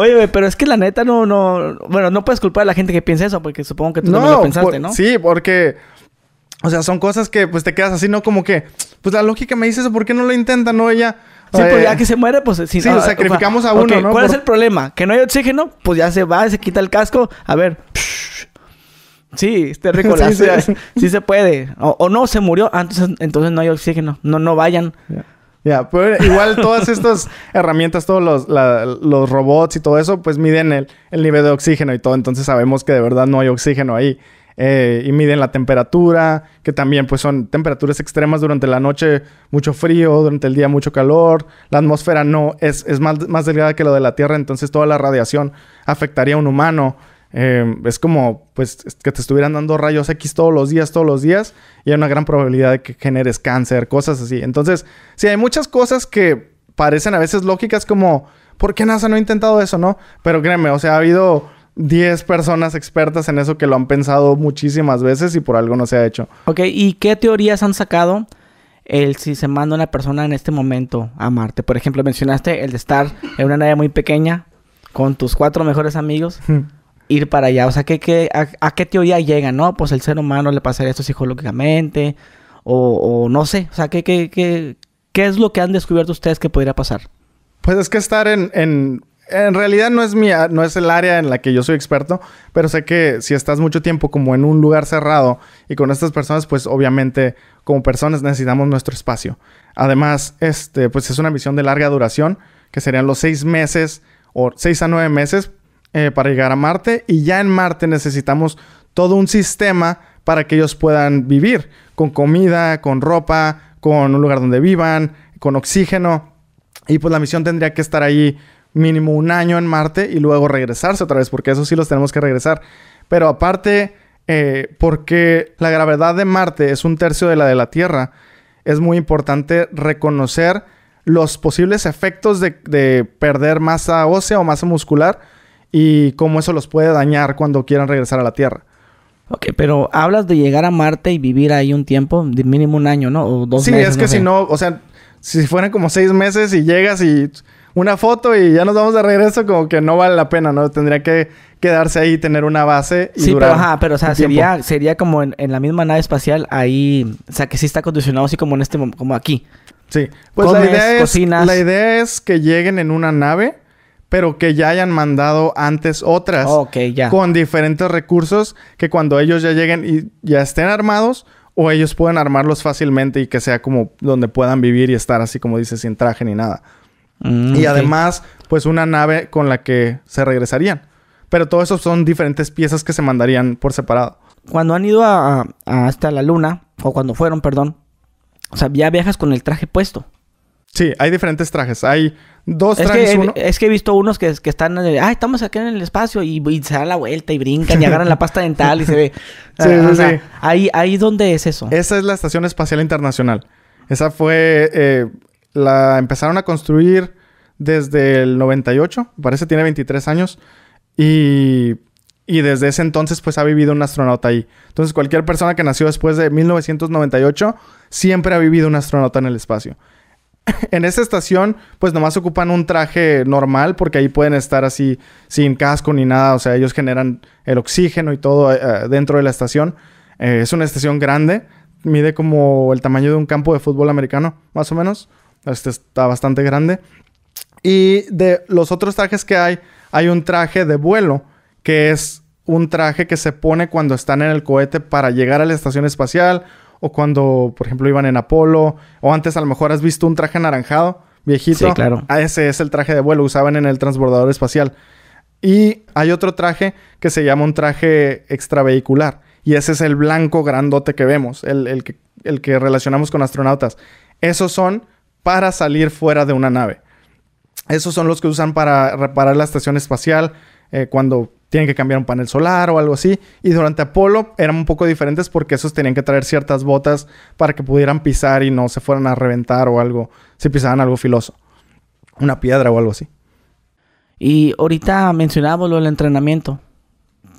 Oye, pero es que la neta no, no, bueno, no puedes culpar a la gente que piensa eso, porque supongo que tú también lo pensaste, por- ¿no? Sí, porque... O sea, son cosas que pues te quedas así, ¿no? Como que... Pues la lógica me dice eso, ¿por qué no lo intentan, no? Ella... Sí, pues eh, ya que se muere, pues sí. sí, ah, sacrificamos a ok, uno, ¿no? ¿Cuál es el problema? Que no hay oxígeno, pues ya se va, se quita el casco. A ver. Sí, está rico. Sí, sí. sí. se puede. O, o no, se murió. Ah, entonces, entonces no hay oxígeno. No, no vayan. Ya, pero igual todas estas herramientas, todos los, la- los robots y todo eso, pues miden el, el nivel de oxígeno y todo. Entonces sabemos que de verdad no hay oxígeno ahí. Eh, y miden la temperatura, que también pues son temperaturas extremas durante la noche, mucho frío, durante el día mucho calor. La atmósfera no es, es más, más delgada que lo de la Tierra, entonces toda la radiación afectaría a un humano. Eh, es como pues es que te estuvieran dando rayos X todos los días, todos los días, y hay una gran probabilidad de que generes cáncer, cosas así. Entonces, sí, hay muchas cosas que parecen a veces lógicas como, ¿por qué NASA no ha intentado eso, no? Pero créeme, o sea, ha habido 10 personas expertas en eso que lo han pensado muchísimas veces y por algo no se ha hecho. Ok, ¿y qué teorías han sacado el si se manda una persona en este momento a Marte? Por ejemplo, mencionaste el de estar en una nave muy pequeña con tus cuatro mejores amigos. ir para allá. O sea, ¿qué, qué, a, qué teoría llegan? ¿No? Pues el ser humano le pasaría esto psicológicamente. O, o no sé. O sea, ¿qué, qué, qué, ¿qué es lo que han descubierto ustedes que podría pasar? Pues es que estar en, en, en realidad no es mi, no es el área en la que yo soy experto, pero sé que si estás mucho tiempo como en un lugar cerrado y con estas personas, pues obviamente como personas necesitamos nuestro espacio. Además, este, pues es una misión de larga duración, que serían los seis meses o seis a nueve meses eh, para llegar a Marte. Y ya en Marte necesitamos todo un sistema para que ellos puedan vivir con comida, con ropa, con un lugar donde vivan, con oxígeno. Y pues la misión tendría que estar ahí mínimo un año en Marte y luego regresarse otra vez, porque eso sí los tenemos que regresar. Pero aparte, eh, porque la gravedad de Marte es un tercio de la de la Tierra, es muy importante reconocer los posibles efectos de, de perder masa ósea o masa muscular y cómo eso los puede dañar cuando quieran regresar a la Tierra. Ok, pero hablas de llegar a Marte y vivir ahí un tiempo, de mínimo un año, ¿no? O dos sí, meses. es que sé. si no, o sea, si fueran como seis meses y llegas y una foto y ya nos vamos de regreso, como que no vale la pena, ¿no? Tendría que quedarse ahí, tener una base y Sí, durar pero ajá, pero o sea, tiempo. sería, sería como en, en la misma nave espacial, ahí, o sea, que sí está acondicionado así como en este, como aquí. Sí. Pues Comes, la idea es cocinas. la idea es que lleguen en una nave, pero que ya hayan mandado antes otras ya. con diferentes recursos que cuando ellos ya lleguen y ya estén armados o ellos puedan armarlos fácilmente y que sea como donde puedan vivir y estar así como dice sin traje ni nada. Mm, Y además, pues una nave con la que se regresarían. Pero todo eso son diferentes piezas que se mandarían por separado. Cuando han ido a, a- hasta la luna, o cuando fueron, perdón, o sea, ya viajas con el traje puesto. Sí, hay diferentes trajes. Hay dos Es trajes, que, uno. es que he visto unos que, que están, ah, estamos aquí en el espacio y, y se dan la vuelta y brincan y agarran la pasta dental y se ve. Sí, Ah, o sí, sea, sí. Ahí, ahí dónde es eso. Esa es la Estación Espacial Internacional. Esa fue... eh, la empezaron a construir desde el 98. me Parece tiene 23 años. Y... Y desde ese entonces, pues ha vivido un astronauta ahí. Entonces, cualquier persona que nació después de 1998 siempre ha vivido un astronauta en el espacio. en esta estación, pues nomás ocupan un traje normal porque ahí pueden estar así sin casco ni nada. O sea, ellos generan el oxígeno y todo eh, dentro de la estación. Eh, es una estación grande. Mide como el tamaño de un campo de fútbol americano, más o menos. Este está bastante grande. Y de los otros trajes que hay, hay un traje de vuelo, que es un traje que se pone cuando están en el cohete para llegar a la estación espacial, o cuando, por ejemplo, iban en Apolo, o antes a lo mejor has visto un traje anaranjado, viejito. Sí, claro. Ah, ese es el traje de vuelo, usaban en el transbordador espacial. Y hay otro traje que se llama un traje extravehicular. Y ese es el blanco grandote que vemos, el, el que, el que relacionamos con astronautas. Esos son para salir fuera de una nave. Esos son los que usan para reparar la estación espacial. eh, cuando tienen que cambiar un panel solar o algo así. Y durante Apolo eran un poco diferentes porque esos tenían que traer ciertas botas para que pudieran pisar y no se fueran a reventar o algo, si pisaban algo filoso. Una piedra o algo así. Y ahorita mencionábamos lo del entrenamiento.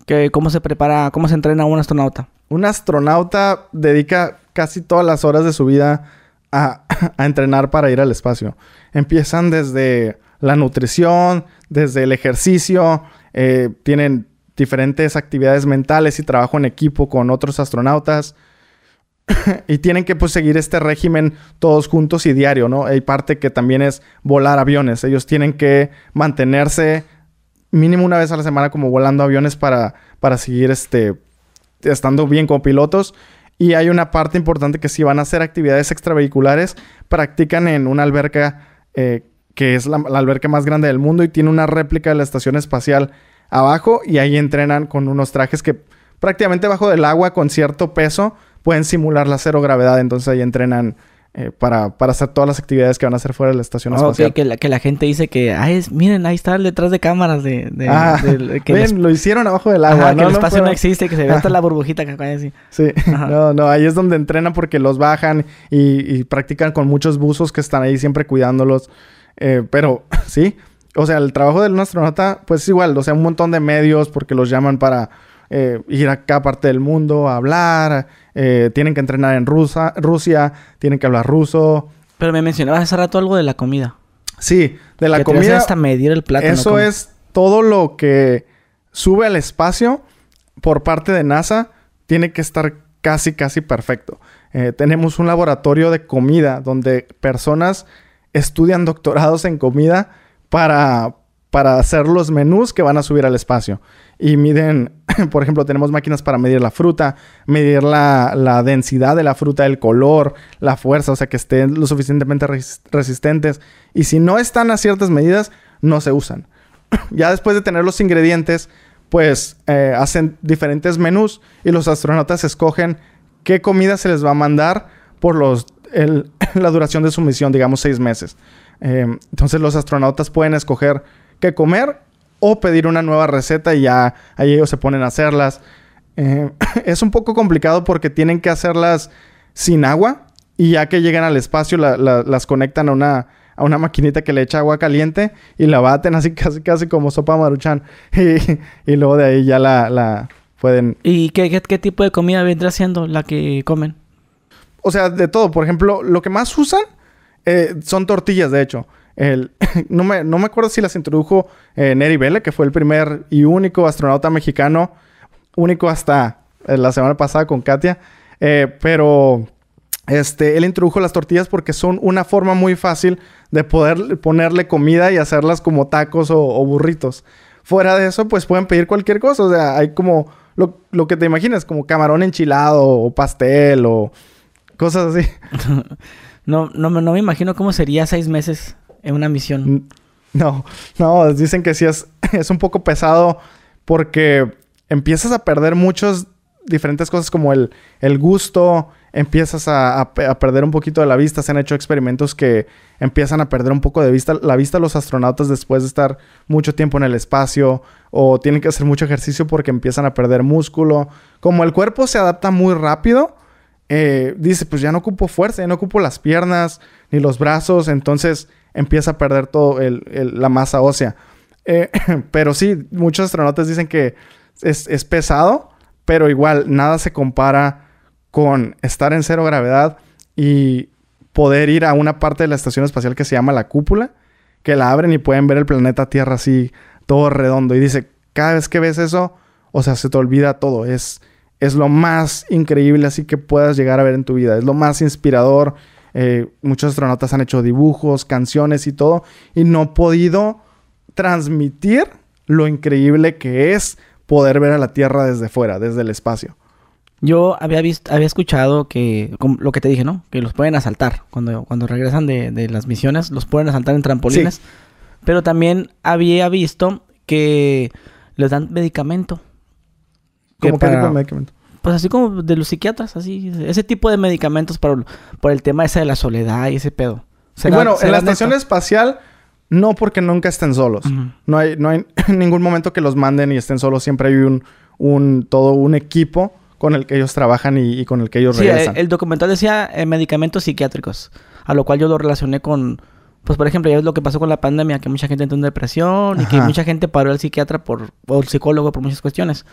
Que cómo se prepara, cómo se entrena un astronauta. Un astronauta dedica casi todas las horas de su vida a, a entrenar para ir al espacio. Empiezan desde la nutrición, desde el ejercicio, eh, tienen diferentes actividades mentales y trabajo en equipo con otros astronautas. y tienen que pues, seguir este régimen todos juntos y diario, ¿no? Hay parte que también es volar aviones. Ellos tienen que mantenerse mínimo una vez a la semana como volando aviones para, para seguir este, estando bien como pilotos. Y hay una parte importante que si van a hacer actividades extravehiculares, practican en una alberca eh, que es la, alberca más grande del mundo y tiene una réplica de la estación espacial abajo y ahí entrenan con unos trajes que prácticamente bajo del agua con cierto peso pueden simular la cero gravedad, entonces ahí entrenan eh, para, para, hacer todas las actividades que van a hacer fuera de la estación espacial. que, la, que la gente dice que, ay, miren, ahí está detrás de cámaras de... de, ah, que lo hicieron abajo del agua. que el espacio no, existe, que se ve hasta la burbujita que acá así. Sí, no, no, ahí es donde entrenan porque los bajan y, y practican con muchos buzos que están ahí siempre cuidándolos. Eh, pero sí, o sea, el trabajo del astronauta, pues es igual, o sea, un montón de medios porque los llaman para eh, ir a cada parte del mundo a hablar, eh, tienen que entrenar en Rusa, Rusia, tienen que hablar ruso. Pero me mencionabas hace rato algo de la comida. Sí, de la comida. hasta medir el plátano. Eso es todo lo que sube al espacio por parte de NASA, tiene que estar casi, casi perfecto. tenemos un laboratorio de comida donde personas estudian doctorados en comida para, para hacer los menús que van a subir al espacio. Y miden, por ejemplo, tenemos máquinas para medir la fruta, medir la, densidad de la fruta, el color, la fuerza, o sea, que estén lo suficientemente resistentes. Y si no están a ciertas medidas, no se usan. ya después de tener los ingredientes, pues eh, hacen diferentes menús y los astronautas escogen qué comida se les va a mandar por los la duración de su misión, digamos seis meses. Eh, entonces los astronautas pueden escoger qué comer o pedir una nueva receta y ya ahí ellos se ponen a hacerlas. Eh, es un poco complicado porque tienen que hacerlas sin agua y ya que llegan al espacio las conectan a una, a una maquinita que le echa agua caliente y la baten así casi casi como sopa maruchan y, luego de ahí ya la, pueden... ¿Y qué, qué, qué, tipo de comida vendrá siendo la que comen? O sea, de todo. Por ejemplo, lo que más usan eh, son tortillas, de hecho. El, no, me, no, me, acuerdo si las introdujo eh, Neri Vela, que fue el primer y único astronauta mexicano, único hasta eh, la semana pasada con Katia. pero este, él introdujo las tortillas porque son una forma muy fácil de poder ponerle comida y hacerlas como tacos o, burritos. Fuera de eso, pues pueden pedir cualquier cosa. O sea, hay como lo, lo que te imaginas, como camarón enchilado o pastel o Cosas así. no, no, no me imagino cómo sería seis meses en una misión. No, no, dicen que sí es, es un poco pesado porque empiezas a perder muchas diferentes cosas como el, el gusto, empiezas a, perder un poquito de la vista. Se han hecho experimentos que empiezan a perder un poco de vista, la vista los astronautas después de estar mucho tiempo en el espacio o tienen que hacer mucho ejercicio porque empiezan a perder músculo. Como el cuerpo se adapta muy rápido, eh, dice, pues ya no ocupo fuerza, ya no ocupo las piernas ni los brazos, entonces empieza a perder todo la masa ósea. Eh, pero sí, muchos astronautas dicen que es, pesado, pero igual nada se compara con estar en cero gravedad y poder ir a una parte de la estación espacial que se llama la cúpula, que la abren y pueden ver el planeta Tierra así, todo redondo. Y dice, cada vez que ves eso, o sea, se te olvida todo. Es, es lo más increíble así que puedas llegar a ver en tu vida. Es lo más inspirador. Eh, muchos astronautas han hecho dibujos, canciones y todo. Y no he podido transmitir lo increíble que es poder ver a la Tierra desde fuera, desde el espacio. Yo había visto, había escuchado que, lo que te dije, ¿no? Que los pueden asaltar. Cuando, cuando regresan de, las misiones, los pueden asaltar en trampolines. Pero también había visto que les dan medicamento ¿Cómo qué tipo de medicamento? Pues así como de los psiquiatras, así. Ese tipo de medicamentos para, por el tema ese de la soledad y ese pedo. Y bueno, en la estación espacial no porque nunca estén solos. No hay, no hay ningún momento que los manden y estén solos. Siempre hay un, un todo un equipo con el que ellos trabajan y, con el que ellos regresan. El, el documental decía eh, medicamentos psiquiátricos, a lo cual yo lo relacioné con, pues por ejemplo, ya es lo que pasó con la pandemia, que mucha gente entró en depresión y que mucha gente paró al psiquiatra por, o el psicólogo por muchas cuestiones.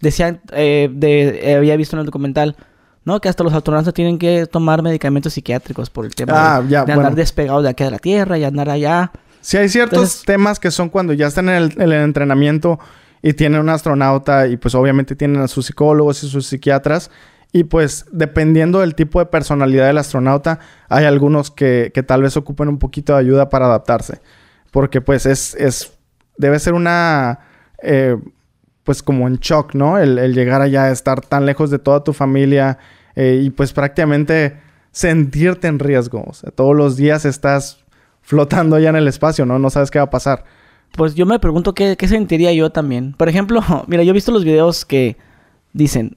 Decían, eh, de, eh, había visto en el documental, ¿no? Que hasta los astronautas tienen que tomar medicamentos psiquiátricos por el tema de, ah, andar despegados de aquí de la Tierra y andar allá. Sí, hay ciertos temas que son cuando ya están en el, entrenamiento y tienen un astronauta y pues obviamente tienen a sus psicólogos y sus psiquiatras. Y pues dependiendo del tipo de personalidad del astronauta, hay algunos que, tal vez ocupen un poquito de ayuda para adaptarse. Porque pues es, es debe ser una, eh, pues como en shock, ¿no? El, llegar allá, estar tan lejos de toda tu familia eh, y pues prácticamente sentirte en riesgo. O sea, todos los días estás flotando ya en el espacio, ¿no? No sabes qué va a pasar. Pues yo me pregunto qué, sentiría yo también. Por ejemplo, mira, yo he visto los videos que dicen,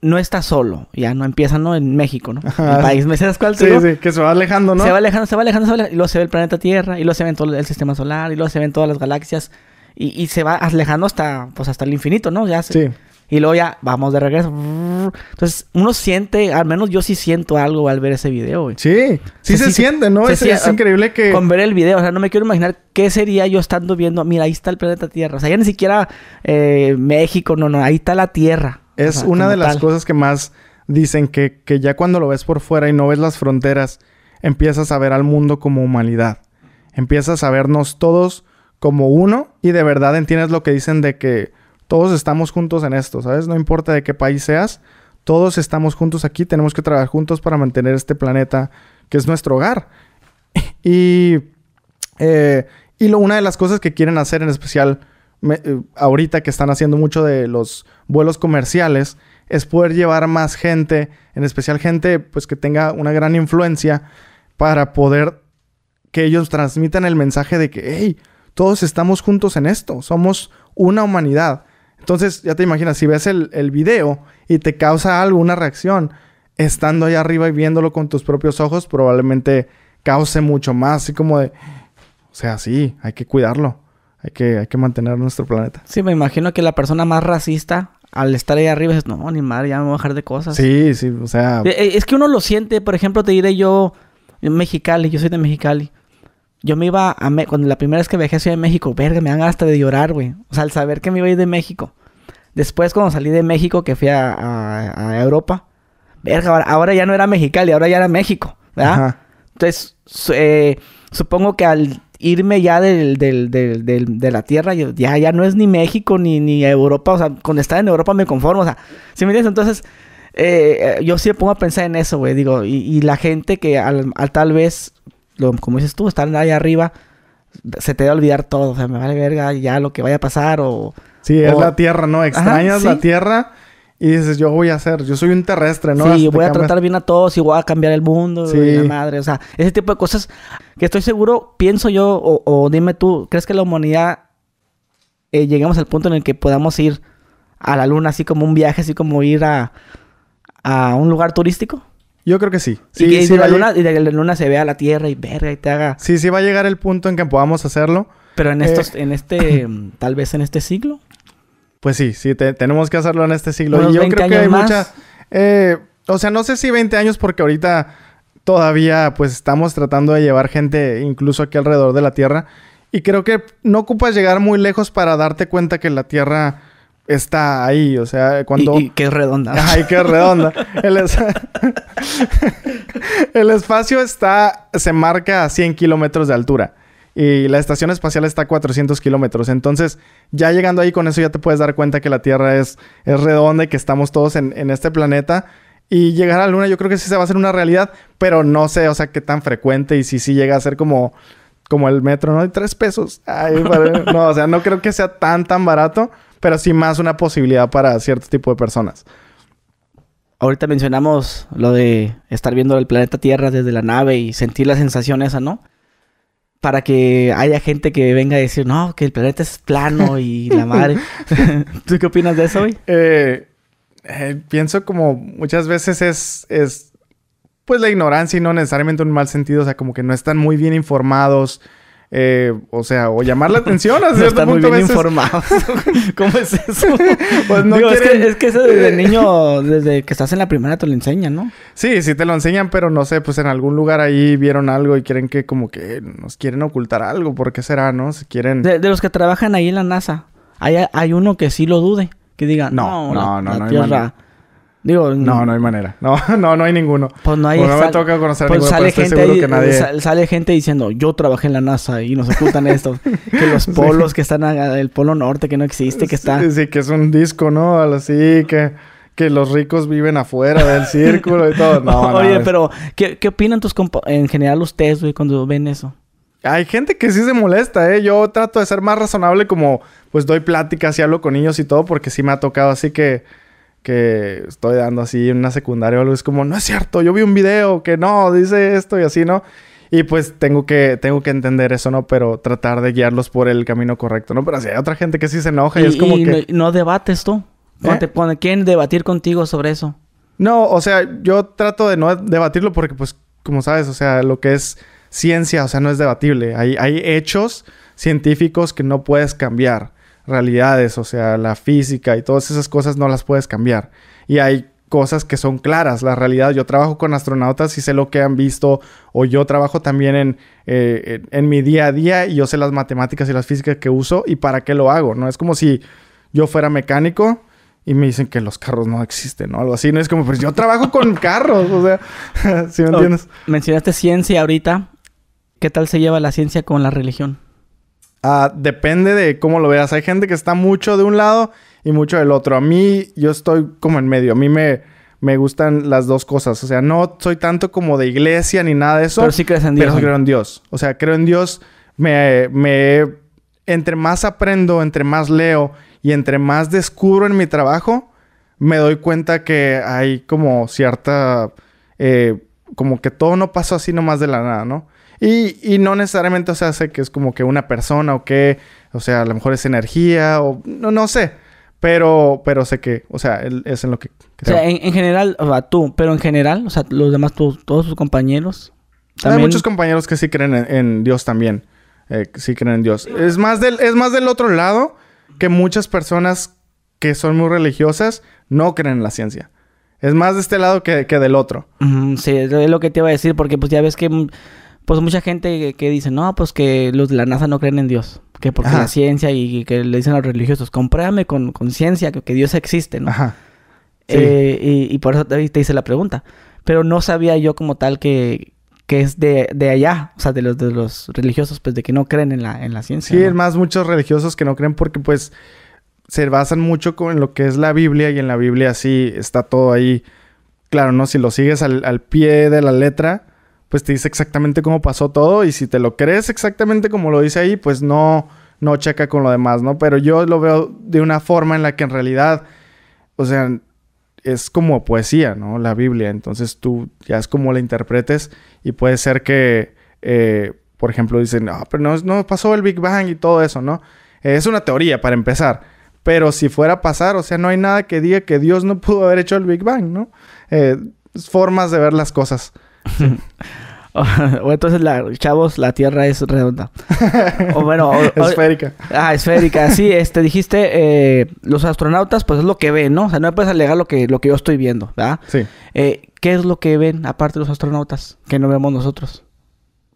no está solo. Ya no empiezan, ¿no? En México, ¿no? El país. ¿Me sabes cuál? Sí, sí, que se va alejando, ¿no? Se va alejando, se va alejando, se va alejando. Y luego se ve el planeta Tierra, y luego se ve todo el sistema solar, y luego se ven todas las galaxias. Y, y se va alejando hasta, pues, hasta el infinito, ¿no? Ya se... Sí. Y luego ya vamos de regreso. Entonces, uno siente, al menos yo sí siento algo al ver ese video, güey. Sí, sí se, siente, ¿no? es, increíble que. Con ver el video, o sea, no me quiero imaginar qué sería yo estando viendo, mira, ahí está el planeta Tierra. O sea, ya ni siquiera eh, México, no, no, ahí está la Tierra. Es una de las cosas que más dicen que, que ya cuando lo ves por fuera y no ves las fronteras, empiezas a ver al mundo como humanidad. Empiezas a vernos todos como uno y de verdad entiendes lo que dicen de que todos estamos juntos en esto, ¿sabes? No importa de qué país seas, todos estamos juntos aquí, tenemos que trabajar juntos para mantener este planeta que es nuestro hogar. y, eh, y lo, una de las cosas que quieren hacer en especial eh, ahorita que están haciendo mucho de los vuelos comerciales es poder llevar más gente, en especial gente pues que tenga una gran influencia para poder que ellos transmitan el mensaje de que, hey, todos estamos juntos en esto, somos una humanidad. Entonces, ya te imaginas, si ves el, el video y te causa algo, una reacción, estando ahí arriba y viéndolo con tus propios ojos, probablemente cause mucho más, así como de, o sea, sí, hay que cuidarlo, hay que, hay que mantener nuestro planeta. Sí, me imagino que la persona más racista, al estar ahí arriba, es, no, ni madre, ya me voy a bajar de cosas. Sí, sí, o sea... Eh, eh, es que uno lo siente, por ejemplo, te diré yo, en Mexicali, yo soy de Mexicali. Yo me iba a... Cuando la primera vez que viajé a Ciudad de México, verga, me dan hasta de llorar, güey. O sea, al saber que me iba a ir de México. Después, cuando salí de México, que fui a, Europa, verga, ahora, ya no era Mexicali, ahora ya era México, ¿verdad? Entonces, eh, supongo que al irme ya del, del, del, de la tierra, ya, ya no es ni México ni, ni Europa, o sea, con estar en Europa me conformo, o sea, ¿sí me entiendes? Entonces, eh, yo sí me pongo a pensar en eso, güey, digo, y, la gente que al, al tal vez como dices tú, estar ahí arriba, se te va a olvidar todo. O sea, me vale verga ya lo que vaya a pasar o... Sí, es la tierra, ¿no? Extrañas la tierra y dices, yo voy a hacer, yo soy un terrestre, ¿no? Sí, voy a tratar bien a todos y voy a cambiar el mundo sí. la madre. O sea, ese tipo de cosas que estoy seguro, pienso yo, o, dime tú, ¿crees que la humanidad eh, lleguemos al punto en el que podamos ir a la luna así como un viaje, así como ir a, a un lugar turístico? Yo creo que sí. sí y, de la luna, y de la luna se vea la Tierra y verga y te haga... Sí, sí va a llegar el punto en que podamos hacerlo. Pero en estos, eh, en este, tal vez en este siglo. Pues sí, sí, tenemos que hacerlo en este siglo. y yo creo que hay mucha... Eh, o sea, no sé si 20 años porque ahorita todavía pues estamos tratando de llevar gente incluso aquí alrededor de la Tierra. Y creo que no ocupas llegar muy lejos para darte cuenta que la Tierra está ahí, o sea, cuando... Y, que es redonda. Ay, que es redonda. el, espacio está, se marca a 100 kilómetros de altura y la estación espacial está a 400 kilómetros. Entonces, ya llegando ahí con eso ya te puedes dar cuenta que la Tierra es, es redonda y que estamos todos en, en este planeta. Y llegar a la Luna yo creo que sí se va a hacer una realidad, pero no sé, o sea, qué tan frecuente y si sí llega a ser como, como el metro, ¿no? De tres pesos. Ay, no, o sea, no creo que sea tan, tan barato pero sí más una posibilidad para cierto tipo de personas. Ahorita mencionamos lo de estar viendo el planeta Tierra desde la nave y sentir la sensación esa, ¿no? Para que haya gente que venga a decir, no, que el planeta es plano y la madre. ¿Tú qué opinas de eso, güey? Eh, eh, pienso como muchas veces es, es, pues la ignorancia y no necesariamente un mal sentido, o sea, como que no están muy bien informados eh, o sea, o llamar la atención a No están muy bien veces- informados. ¿Cómo es eso? Pues no Digo, es, que, es que eso desde niño, desde que estás en la primera te lo enseñan, ¿no? Sí, sí te lo enseñan, pero no sé, pues en algún lugar ahí vieron algo y quieren que como que nos quieren ocultar algo. ¿Por qué será, no? Si quieren... De, de los que trabajan ahí en la NASA, hay, hay uno que sí lo dude. Que diga, No, no, la, no, no, la no hay Tierra... manera. Digo, No, no hay manera. No, no, no hay ninguno. Pues no hay... Pues no me toca conocer a pues ninguno, sale pero estoy gente seguro ahí, que nadie- sal- sale gente diciendo, yo trabajé en la NASA y nos ocultan esto. que los polos que están a- el polo norte que no existe, que está... Sí, sí, que es un disco, ¿no? Así, que, que los ricos viven afuera del círculo y todo. No, no, Oye, pero ¿qué, qué opinan tus compa en general ustedes, güey, cuando ven eso? Hay gente que sí se molesta, ¿eh? Yo trato de ser más razonable como, pues, doy pláticas y hablo con niños y todo, porque sí me ha tocado así que... Que estoy dando así en una secundaria o algo. Es como, no es cierto, yo vi un video que no, dice esto y así, ¿no? Y pues tengo que, tengo que entender eso, ¿no? Pero tratar de guiarlos por el camino correcto, ¿no? Pero así hay otra gente que sí se enoja y, es como y que... no, no debates tú. Cuando ¿Eh? te ponen, quieren debatir contigo sobre eso. No, o sea, yo trato de no debatirlo porque, pues, como sabes, o sea, lo que es ciencia, o sea, no es debatible. Hay, hay hechos científicos que no puedes cambiar. Realidades, o sea, la física y todas esas cosas no las puedes cambiar. Y hay cosas que son claras, la realidad. Yo trabajo con astronautas y sé lo que han visto, o yo trabajo también en, eh, en, en mi día a día y yo sé las matemáticas y las físicas que uso y para qué lo hago, ¿no? Es como si yo fuera mecánico y me dicen que los carros no existen, ¿no? Algo así, ¿no? Es como, pues yo trabajo con carros, o sea, ¿sí me entiendes? Oh, mencionaste ciencia ahorita. ¿Qué tal se lleva la ciencia con la religión? Ah, depende de cómo lo veas. Hay gente que está mucho de un lado y mucho del otro. A mí, yo estoy como en medio. A mí me, me gustan las dos cosas. O sea, no soy tanto como de iglesia ni nada de eso. Pero sí crees en Pero Dios. sí creo en Dios. O sea, creo en Dios. Me, me... Entre más aprendo, entre más leo y entre más descubro en mi trabajo, me doy cuenta que hay como cierta... eh, como que todo no pasó así nomás de la nada, ¿no? Y, y no necesariamente, o sea, sé que es como que una persona o que... O sea, a lo mejor es energía o... No, no sé. Pero, pero sé que... O sea, es en lo que O creo. sea, en, en general, o sea, tú, pero en general, o sea, los demás, todos tus compañeros. Hay muchos compañeros que sí creen en, en Dios también. Eh, sí creen en Dios. Es más, del, es más del otro lado que muchas personas que son muy religiosas no creen en la ciencia. Es más de este lado que, que del otro. Sí, es lo que te iba a decir, porque pues ya ves que mm, pues mucha gente que, que dice, no, pues que los de la NASA no creen en Dios. Que porque Ajá. la ciencia y que le dicen a los religiosos, compruébame con, con ciencia que, que Dios existe, ¿no? Ajá. Sí. Eh, y, y por eso te, te hice la pregunta. Pero no sabía yo como tal que, que es de, de allá, o sea, de los, de los religiosos, pues de que no creen en la, en la ciencia. Sí, ¿no? es más muchos religiosos que no creen porque pues se basan mucho en lo que es la Biblia y en la Biblia sí está todo ahí. Claro, ¿no? Si lo sigues al, al pie de la letra, pues te dice exactamente cómo pasó todo y si te lo crees exactamente como lo dice ahí, pues no, no checa con lo demás, ¿no? Pero yo lo veo de una forma en la que en realidad, o sea, es como poesía, ¿no? La Biblia. Entonces tú ya es como la interpretes y puede ser que, eh, por ejemplo, dicen, no, pero no, no pasó el Big Bang y todo eso, ¿no? Eh, es una teoría para empezar. Pero si fuera a pasar, o sea, no hay nada que diga que Dios no pudo haber hecho el Big Bang, ¿no? Eh, formas de ver las cosas. o entonces, la, chavos, la Tierra es redonda. o bueno, o- Esférica. Ah, esférica. Sí, este, dijiste, eh, los astronautas, pues es lo que ven, ¿no? O sea, no me puedes alegar lo que, lo que yo estoy viendo, ¿verdad? Sí. Eh, ¿Qué es lo que ven, aparte de los astronautas, que no vemos nosotros?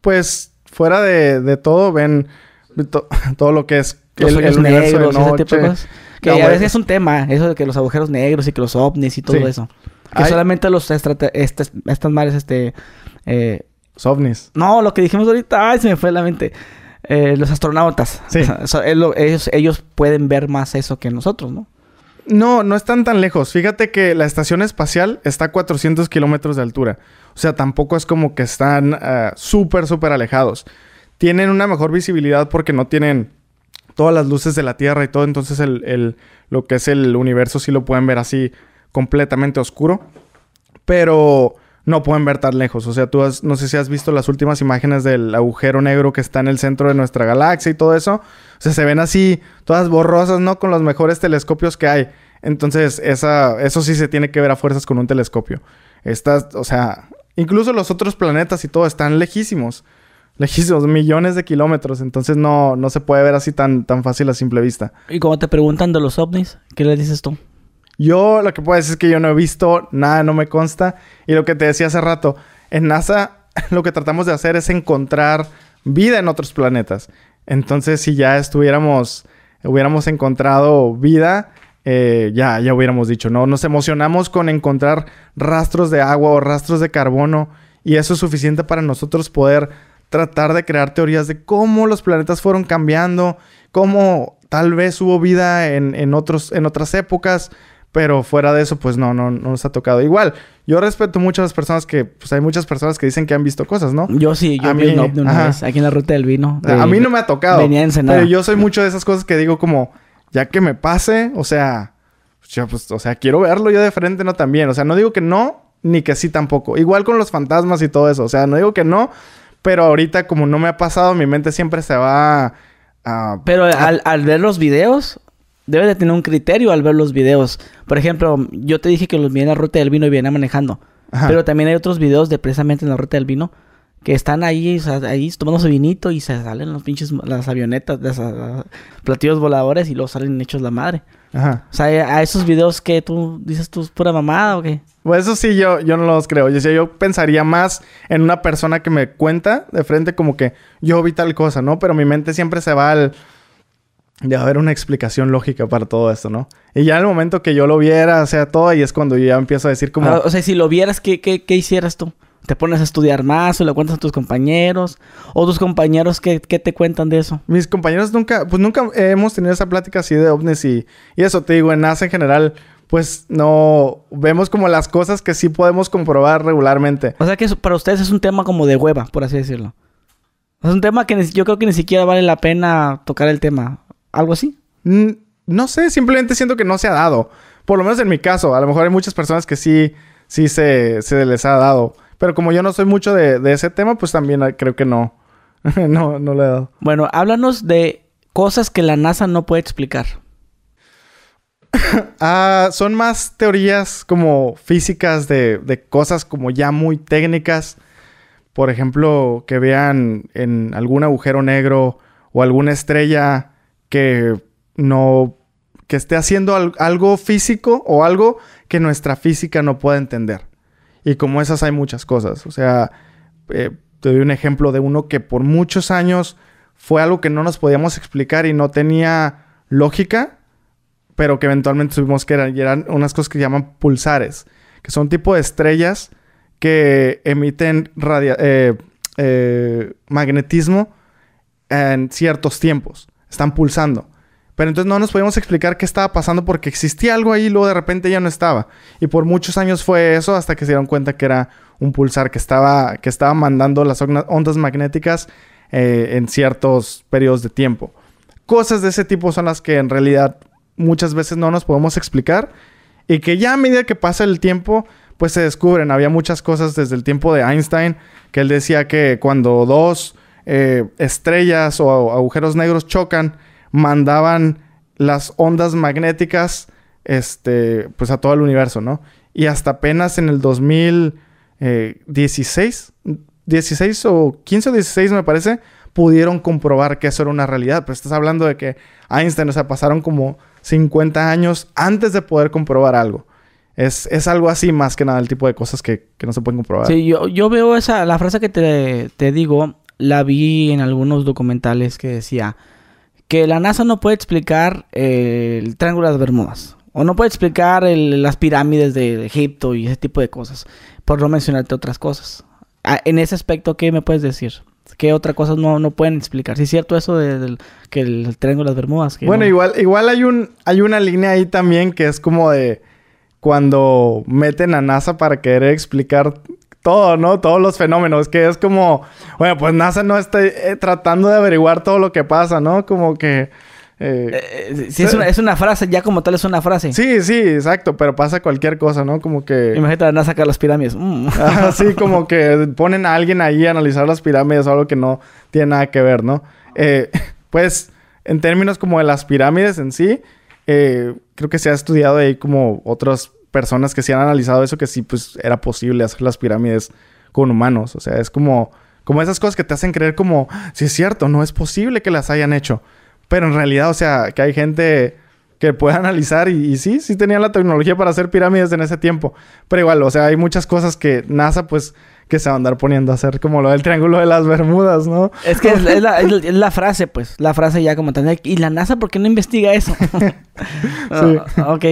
Pues fuera de, de todo, ven to- todo lo que es Los el, el universo de negros, ese tipo de cosas. Que No, a veces es un tema, eso de que los agujeros negros y que los ovnis y todo Sí. eso. Que solamente los estas, estas madres, este... eh, Los ovnis. no, lo que dijimos ahorita, ay, se me fue la mente. Eh, los astronautas. Sí. O sea, ellos, ellos pueden ver más eso que nosotros, ¿no? No, no están tan lejos. Fíjate que la estación espacial está a 400 kilómetros de altura. O sea, tampoco es como que están ah, súper, súper alejados. Tienen una mejor visibilidad porque no tienen todas las luces de la Tierra y todo. Entonces, el, el- lo que es el universo sí lo pueden ver así completamente oscuro. Pero no pueden ver tan lejos. O sea, tú has- no sé si has visto las últimas imágenes del agujero negro que está en el centro de nuestra galaxia y todo eso. O sea, se ven así, todas borrosas, ¿no? Con los mejores telescopios que hay. Entonces, eso sí se tiene que ver a fuerzas con un telescopio. Estas, o sea, incluso los otros planetas y todo están lejísimos. lejísimos, millones de kilómetros. Entonces no, no se puede ver así tan, tan fácil a simple vista. Y como te preguntan de los ovnis, ¿qué le dices tú? Yo lo que puedo decir es que yo no he visto nada, no me consta. Y lo que te decía hace rato, en NASA lo que tratamos de hacer es encontrar vida en otros planetas. Entonces, si ya estuviéramos, hubiéramos encontrado vida, eh, ya, ya hubiéramos dicho, ¿no? Nos emocionamos con encontrar rastros de agua o rastros de carbono y eso es suficiente para nosotros poder tratar de crear teorías de cómo los planetas fueron cambiando, cómo tal vez hubo vida en, en otros, en otras épocas, pero fuera de eso, pues no, no, no nos ha tocado. Igual, yo respeto mucho a las personas que, pues hay muchas personas que dicen que han visto cosas, ¿no? Yo sí, yo A vi mí- un ovni una ajá. vez, aquí en la ruta del vino. de- a mí no me ha tocado. venía en. Pero yo soy mucho de esas cosas que digo como, ya que me pase, o sea, yo, pues, o sea, quiero verlo yo de frente, no también. O sea, no digo que no, ni que sí tampoco. Igual con los fantasmas y todo eso. O sea, no digo que no, pero ahorita como no me ha pasado, mi mente siempre se va a... Pero al, al ver los videos, debes de tener un criterio al ver los videos. Por ejemplo, yo te dije que los vi en la ruta del vino y venía manejando. Ajá. Pero también hay otros videos de precisamente en la ruta del vino que están ahí, ahí tomando su vinito y se salen los pinches, las avionetas, las, ah, platillos voladores y luego salen hechos la madre. Ajá. O sea, a esos videos que tú dices tú es pura mamada o qué? Pues eso sí, yo, yo no los creo. Yo, yo pensaría más en una persona que me cuenta de frente como que yo vi tal cosa, ¿no? Pero mi mente siempre se va al... De haber una explicación lógica para todo esto, ¿no? Y ya en el momento que yo lo viera, o sea, todo, ahí es cuando yo ya empiezo a decir como... O sea, si lo vieras, ¿qué, qué, qué hicieras tú? ¿Te pones a estudiar más o le cuentas a tus compañeros? ¿O tus compañeros qué, qué te cuentan de eso? Mis compañeros nunca, pues nunca hemos tenido esa plática así de ovnis y, y eso te digo, en NASA en general, pues no vemos como las cosas que sí podemos comprobar regularmente. O sea que eso para ustedes es un tema como de hueva, por así decirlo. Es un tema que yo creo que ni siquiera vale la pena tocar el tema. ¿Algo así? No sé, simplemente siento que no se ha dado. Por lo menos en mi caso. A lo mejor hay muchas personas que sí, sí se, se les ha dado. Pero como yo no soy mucho de, de ese tema, pues también creo que no. no, no le he dado. Bueno, háblanos de cosas que la NASA no puede explicar. Ah, son más teorías como físicas de, de cosas como ya muy técnicas. Por ejemplo, que vean en algún agujero negro o alguna estrella que no que esté haciendo al- algo físico o algo que nuestra física no pueda entender. Y como esas hay muchas cosas. O sea, eh, te doy un ejemplo de uno que por muchos años fue algo que no nos podíamos explicar y no tenía lógica, pero que eventualmente supimos que eran, eran unas cosas que llaman pulsares, que son tipo de estrellas que emiten eh, eh, magnetismo en ciertos tiempos. Están pulsando. Pero entonces no nos podíamos explicar qué estaba pasando porque existía algo ahí y luego de repente ya no estaba. Y por muchos años fue eso hasta que se dieron cuenta que era un pulsar que estaba, que estaba mandando las ondas magnéticas eh, en ciertos periodos de tiempo. Cosas de ese tipo son las que en realidad muchas veces no nos podemos explicar y que ya a medida que pasa el tiempo pues se descubren. Había muchas cosas desde el tiempo de Einstein que él decía que cuando dos eh, estrellas o agujeros negros chocan, mandaban las ondas magnéticas este, pues a todo el universo, ¿no? Y hasta apenas en el 2016, 16 o 15 o 16 me parece, pudieron comprobar que eso era una realidad. Pero estás hablando de que Einstein, o sea, pasaron como 50 años antes de poder comprobar algo. Es, es algo así más que nada el tipo de cosas que, que no se pueden comprobar. Sí, yo, yo veo esa, la frase que te, te digo, la vi en algunos documentales que decía que la NASA no puede explicar eh, el Triángulo de las Bermudas. O no puede explicar el- las pirámides de Egipto y ese tipo de cosas. Por no mencionarte otras cosas. Ah, en ese aspecto, ¿qué me puedes decir? ¿Qué otra cosa no, no pueden explicar? Si es cierto eso de, que el Triángulo de las Bermudas. que Bueno, no- igual, igual hay un, hay una línea ahí también que es como de cuando meten a NASA para querer explicar todo, ¿no? Todos los fenómenos, que es como, bueno, pues NASA no está eh, tratando de averiguar todo lo que pasa, ¿no? Como que... eh, Eh, sí, es una, es una frase, ya como tal es una frase. sí, sí, exacto, pero pasa cualquier cosa, ¿no? Como que... Imagínate a la NASA sacar las pirámides. Mm. Así como que ponen a alguien ahí a analizar las pirámides o algo que no tiene nada que ver, ¿no? Eh, pues, en términos como de las pirámides en sí, creo que se ha estudiado ahí como otras personas que sí han analizado eso, que sí, pues, era posible hacer las pirámides con humanos. O sea, es como Como esas cosas que te hacen creer como, si es cierto, no es posible que las hayan hecho. Pero en realidad, o sea, que hay gente que puede analizar y, y, sí, sí tenían la tecnología para hacer pirámides en ese tiempo. Pero igual, o sea, hay muchas cosas que NASA pues que se va a andar poniendo a hacer como lo del triángulo de las Bermudas, ¿no? Es que es, es, la, es, la, frase, pues, la frase ya como tal. ¿Y la NASA por qué no investiga eso? sí. ok.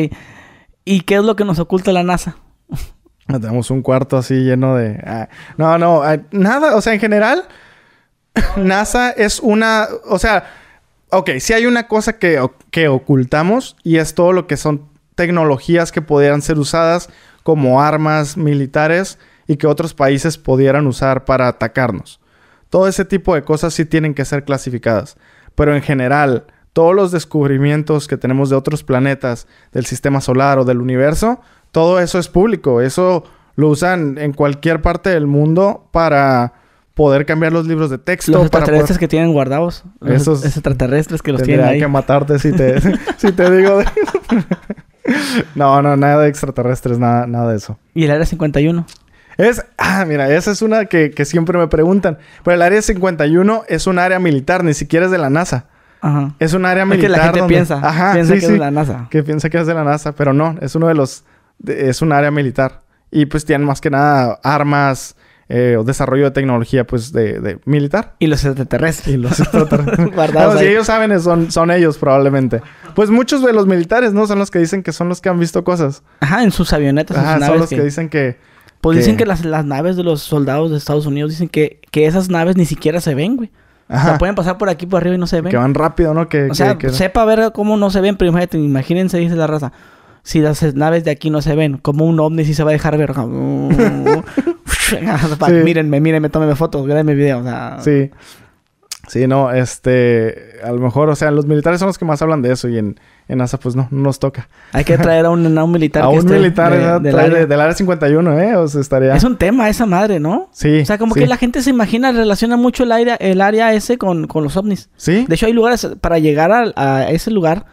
¿Y qué es lo que nos oculta la NASA? Tenemos un cuarto así lleno de... Ah, no, no, ah, nada, o sea, en general, NASA es una... O sea, ok, sí hay una cosa que, que ocultamos y es todo lo que son tecnologías que podrían ser usadas como armas militares y que otros países pudieran usar para atacarnos. Todo ese tipo de cosas sí tienen que ser clasificadas. Pero en general, todos los descubrimientos que tenemos de otros planetas, del sistema solar o del universo, todo eso es público. Eso lo usan en cualquier parte del mundo para poder cambiar los libros de texto. Los extraterrestres que tienen guardados. Esos extraterrestres que los tienen ahí. que matarte si te, si te digo de... no, no, nada de extraterrestres, nada, nada de eso. ¿Y el Área 51? Es, ah, mira, esa es una que, que, siempre me preguntan. Pero el área 51 es un área militar, ni siquiera es de la NASA. Ajá. Es un área Es militar. que la gente donde- piensa, Ajá, piensa sí, que sí. es de la NASA. Que piensa que es de la NASA, pero no, es uno de los. de- es un área militar. Y pues tienen más que nada armas eh, o desarrollo de tecnología, pues de, de militar. Y los extraterrestres. Y los extraterrestres. Guardados No, si ellos saben, son, son ellos probablemente. Pues muchos de los militares, ¿no? Son los que dicen que son los que han visto cosas. Ajá, en sus avionetas, en sus Ajá, son naves. los que, que- dicen que. Pues que- dicen que las, las naves de los soldados de Estados Unidos dicen que, que esas naves ni siquiera se ven, güey. O Ajá. sea, pueden pasar por aquí por arriba y no se ven. que van rápido, ¿no? Que, o sea, que- sepa ver cómo no se ven, pero imagínate, imagínense, dice la raza. Si las naves de aquí no se ven, como un ovni sí se va a dejar ver. Sí. Mírenme, mírenme, tómenme fotos, grábenme video. O sea, Sí. Sí, no, este, a lo mejor, o sea, los militares son los que más hablan de eso y en, en NASA pues no, no nos toca. hay que traer a un, a un militar A que un esté militar de- ¿verdad? del área. de- del área 51, ¿eh? O sea, estaría... Es un tema esa madre, ¿no? Sí. O sea, como sí. que la gente se imagina, relaciona mucho el área, el área ese con, con los ovnis. Sí. De hecho, hay lugares para llegar a, a ese lugar.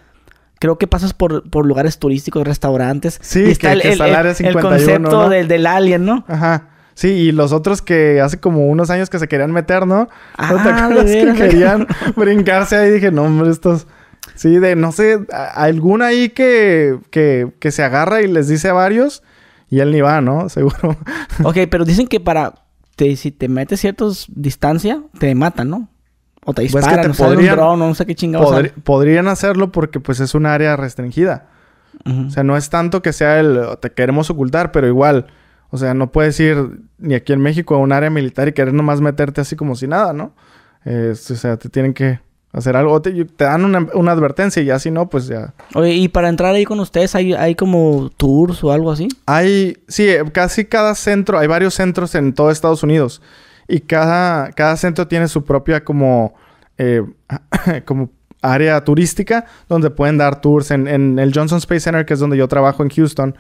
Creo que pasas por, por lugares turísticos, restaurantes. Sí, y está que- el, que el- está el el- área el 51, concepto ¿no? del, del alien, ¿no? Ajá. Sí, y los otros que hace como unos años que se querían meter, ¿no? ¿No te Ah, acuerdas de que querían brincarse ahí? Dije, no, hombre, estos... Sí, de, no sé, alguna ahí que, que, que se agarra y les dice a varios y él ni va, ¿no? Seguro. ok, pero dicen que para... te- si te metes ciertos distancia, te matan, ¿no? O te Pues que disparan, te o podrían- un dron, o no sé qué chingados. Podri- podrían hacerlo porque pues es un área restringida. O sea, no es tanto que sea el te queremos ocultar, pero igual, o sea, no puedes ir ni aquí en México a un área militar y querer nomás meterte así como si nada, ¿no? Eh, o sea, te tienen que hacer algo. Te dan una, una advertencia y ya si no, pues ya. Oye, y para entrar ahí con ustedes, ¿hay, hay como tours o algo así? Hay, sí, eh, casi cada centro, hay varios centros en todo Estados Unidos. Y cada, cada centro tiene su propia como, eh, como área turística donde pueden dar tours. En, en el Johnson Space Center, que es donde yo trabajo en Houston,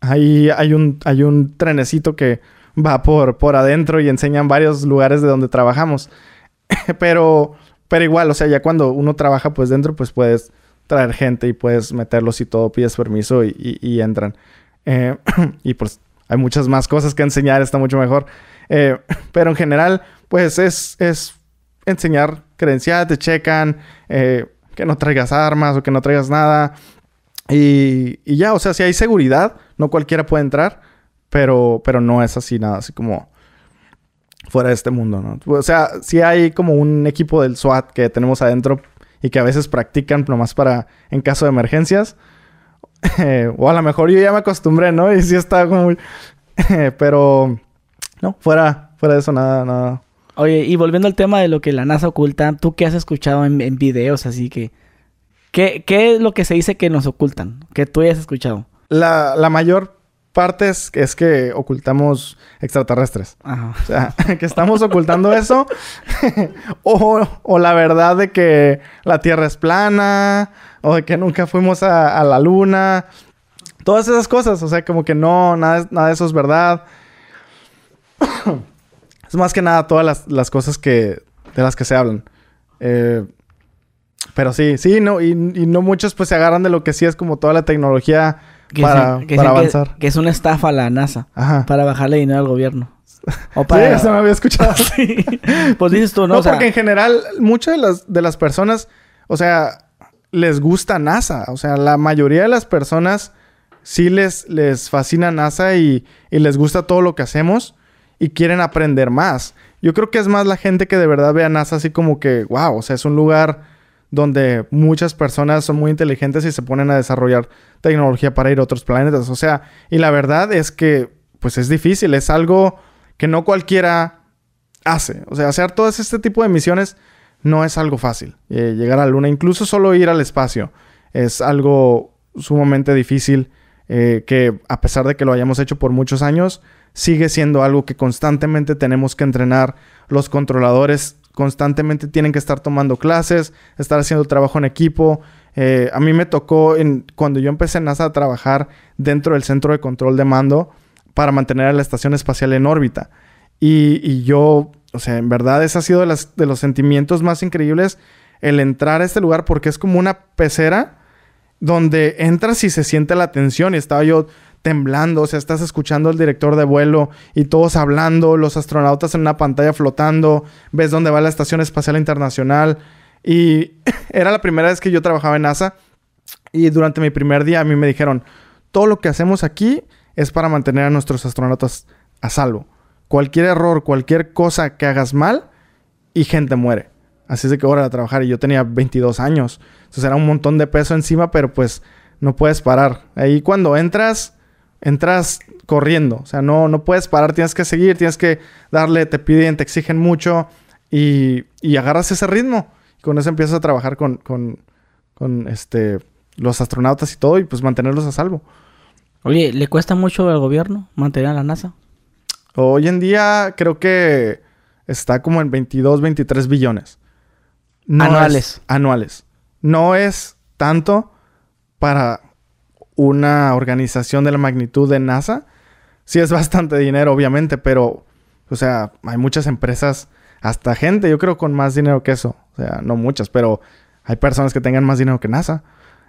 ahí hay un, hay un trenecito que va por, por adentro y enseñan varios lugares de donde trabajamos. pero, pero igual, o sea, ya cuando uno trabaja pues dentro, pues puedes traer gente y puedes meterlos y todo, pides permiso y, entran. Eh, y pues hay muchas más cosas que enseñar, está mucho mejor. Eh, pero en general, pues es, es enseñar credencial, te checan, eh, que no traigas armas o que no traigas nada. Y, y ya, o sea, si hay seguridad, no cualquiera puede entrar, pero, pero no es así nada, así como fuera de este mundo, ¿no? O sea, sí hay como un equipo del SWAT que tenemos adentro y que a veces practican nomás para en caso de emergencias. Eh, o a lo mejor yo ya me acostumbré, ¿no? Y sí está como muy... pero no, fuera, fuera de eso nada, nada. Oye, y volviendo al tema de lo que la NASA oculta, ¿tú qué has escuchado en, en videos así que... ¿qué, ¿Qué es lo que se dice que nos ocultan? Que tú hayas escuchado. La, la mayor parte es, es que ocultamos extraterrestres. Ajá. O sea, que estamos ocultando eso. o, o la verdad de que la Tierra es plana. O de que nunca fuimos a, a la Luna. Todas esas cosas. O sea, como que no, nada, nada de eso es verdad. es más que nada todas las, las cosas que, de las que se hablan. Eh, pero sí, sí, no, y, y no muchos pues se agarran de lo que sí es como toda la tecnología Que para, dicen- que para dicen que- avanzar. Que, es una estafa a la NASA Ajá. para bajarle dinero al gobierno. O Sí, eso me había escuchado. Sí. Pues dices tú, ¿no? No, O sea, porque en general, muchas de las, de las personas, o sea, les gusta NASA. O sea, la mayoría de las personas sí les, les fascina NASA y, y les gusta todo lo que hacemos y quieren aprender más. Yo creo que es más la gente que de verdad ve a NASA así como que, wow, o sea, es un lugar donde muchas personas son muy inteligentes y se ponen a desarrollar tecnología para ir a otros planetas. O sea, y la verdad es que, pues es difícil, es algo que no cualquiera hace. O sea, hacer todo este tipo de misiones no es algo fácil. Eh, llegar a la Luna, incluso solo ir al espacio, es algo sumamente difícil eh, que a pesar de que lo hayamos hecho por muchos años, sigue siendo algo que constantemente tenemos que entrenar. Los controladores constantemente tienen que estar tomando clases, estar haciendo trabajo en equipo. Eh, a mí me tocó en, cuando yo empecé en NASA a trabajar dentro del centro de control de mando para mantener a la estación espacial en órbita. Y, yo, o sea, en verdad ese ha sido de, de los sentimientos más increíbles el entrar a este lugar porque es como una pecera donde entras y se siente la tensión y estaba yo temblando, o sea, estás escuchando al director de vuelo y todos hablando, los astronautas en una pantalla flotando, ves dónde va la Estación Espacial Internacional y era la primera vez que yo trabajaba en NASA y durante mi primer día a mí me dijeron, todo lo que hacemos aquí es para mantener a nuestros astronautas a salvo. Cualquier error, cualquier cosa que hagas mal y gente muere. Así es de que hora a trabajar y yo tenía 22 años. Entonces era un montón de peso encima, pero pues no puedes parar. Ahí cuando entras, entras corriendo. O sea, no, no puedes parar, tienes que seguir, tienes que darle, te piden, te exigen mucho y, y agarras ese ritmo. Y con eso empiezas a trabajar con, con, con este, los astronautas y todo y pues mantenerlos a salvo. Oye, ¿le cuesta mucho al gobierno mantener a la NASA? Hoy en día creo que está como en 22, 23 billones. No Anuales. es- anuales. No es tanto para una organización de la magnitud de NASA. Sí es bastante dinero, obviamente, pero, o sea, hay muchas empresas, hasta gente, yo creo, con más dinero que eso. O sea, no muchas, pero hay personas que tengan más dinero que NASA.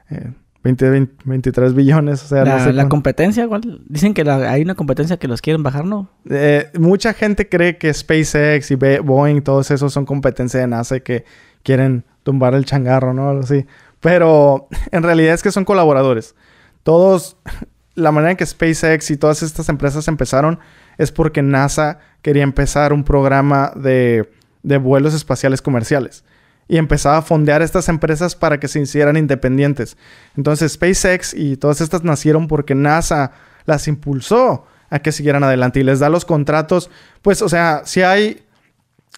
Eh, 20, 20, 23 billones, o sea, la, no sé la competencia, ¿cuál? Dicen que la- hay una competencia que los quieren bajar, ¿no? Eh, mucha gente cree que SpaceX y Boeing, todos esos son competencia de NASA y que quieren tumbar el changarro, ¿no? Algo así. Pero en realidad es que son colaboradores. Todos, la manera en que SpaceX y todas estas empresas empezaron es porque NASA quería empezar un programa de, de vuelos espaciales comerciales. Y empezaba a fondear estas empresas para que se hicieran independientes. Entonces SpaceX y todas estas nacieron porque NASA las impulsó a que siguieran adelante y les da los contratos. Pues, o sea, si hay,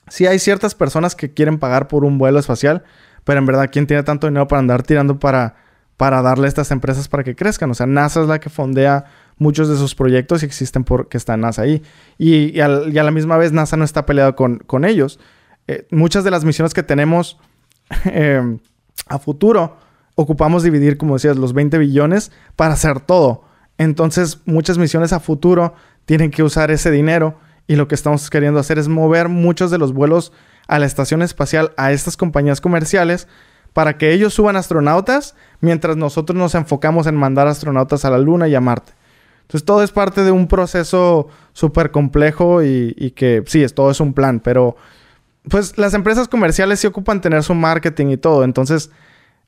si hay ciertas personas que quieren pagar por un vuelo espacial, pero en verdad, ¿quién tiene tanto dinero para andar tirando para, para darle a estas empresas para que crezcan? O sea, NASA es la que fondea muchos de sus proyectos y existen porque está NASA ahí. Y, a la misma vez NASA no está peleado con, con ellos. Eh, muchas de las misiones que tenemos eh, a futuro ocupamos dividir, como decías, los 20 billones para hacer todo. Entonces, muchas misiones a futuro tienen que usar ese dinero y lo que estamos queriendo hacer es mover muchos de los vuelos a la estación espacial a estas compañías comerciales para que ellos suban astronautas mientras nosotros nos enfocamos en mandar astronautas a la Luna y a Marte. Entonces todo es parte de un proceso súper complejo y, que sí, es, todo es un plan, pero pues las empresas comerciales sí ocupan tener su marketing y todo. Entonces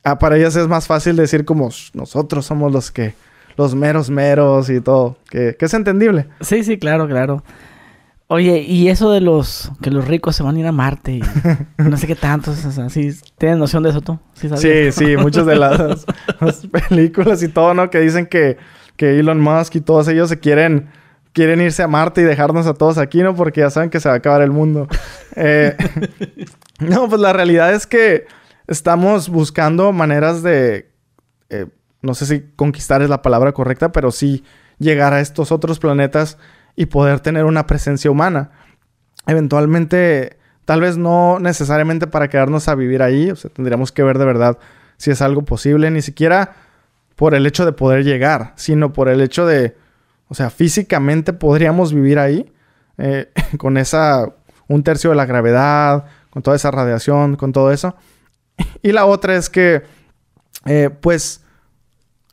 ah, para ellas es más fácil decir como "Sh, nosotros somos los que, los meros meros y todo, que es entendible. Sí, sí, claro, claro. Oye, y eso de los que los ricos se van a ir a Marte y no sé qué tanto, o sea, ¿sí ¿tienes noción de eso tú? ¿Sí, Sí, muchas de las, las películas y todo, ¿no? Que dicen que, que Elon Musk y todos ellos se quieren, quieren irse a Marte y dejarnos a todos aquí, ¿no? Porque ya saben que se va a acabar el mundo. Eh, no, pues la realidad es que estamos buscando maneras de, eh, no sé si conquistar es la palabra correcta, pero sí llegar a estos otros planetas y poder tener una presencia humana. Eventualmente, tal vez no necesariamente para quedarnos a vivir ahí, o sea, tendríamos que ver de verdad si es algo posible, ni siquiera por el hecho de poder llegar, sino por el hecho de, o sea, físicamente podríamos vivir ahí eh, con esa, un tercio de la gravedad, con toda esa radiación, con todo eso. Y la otra es que, eh, pues,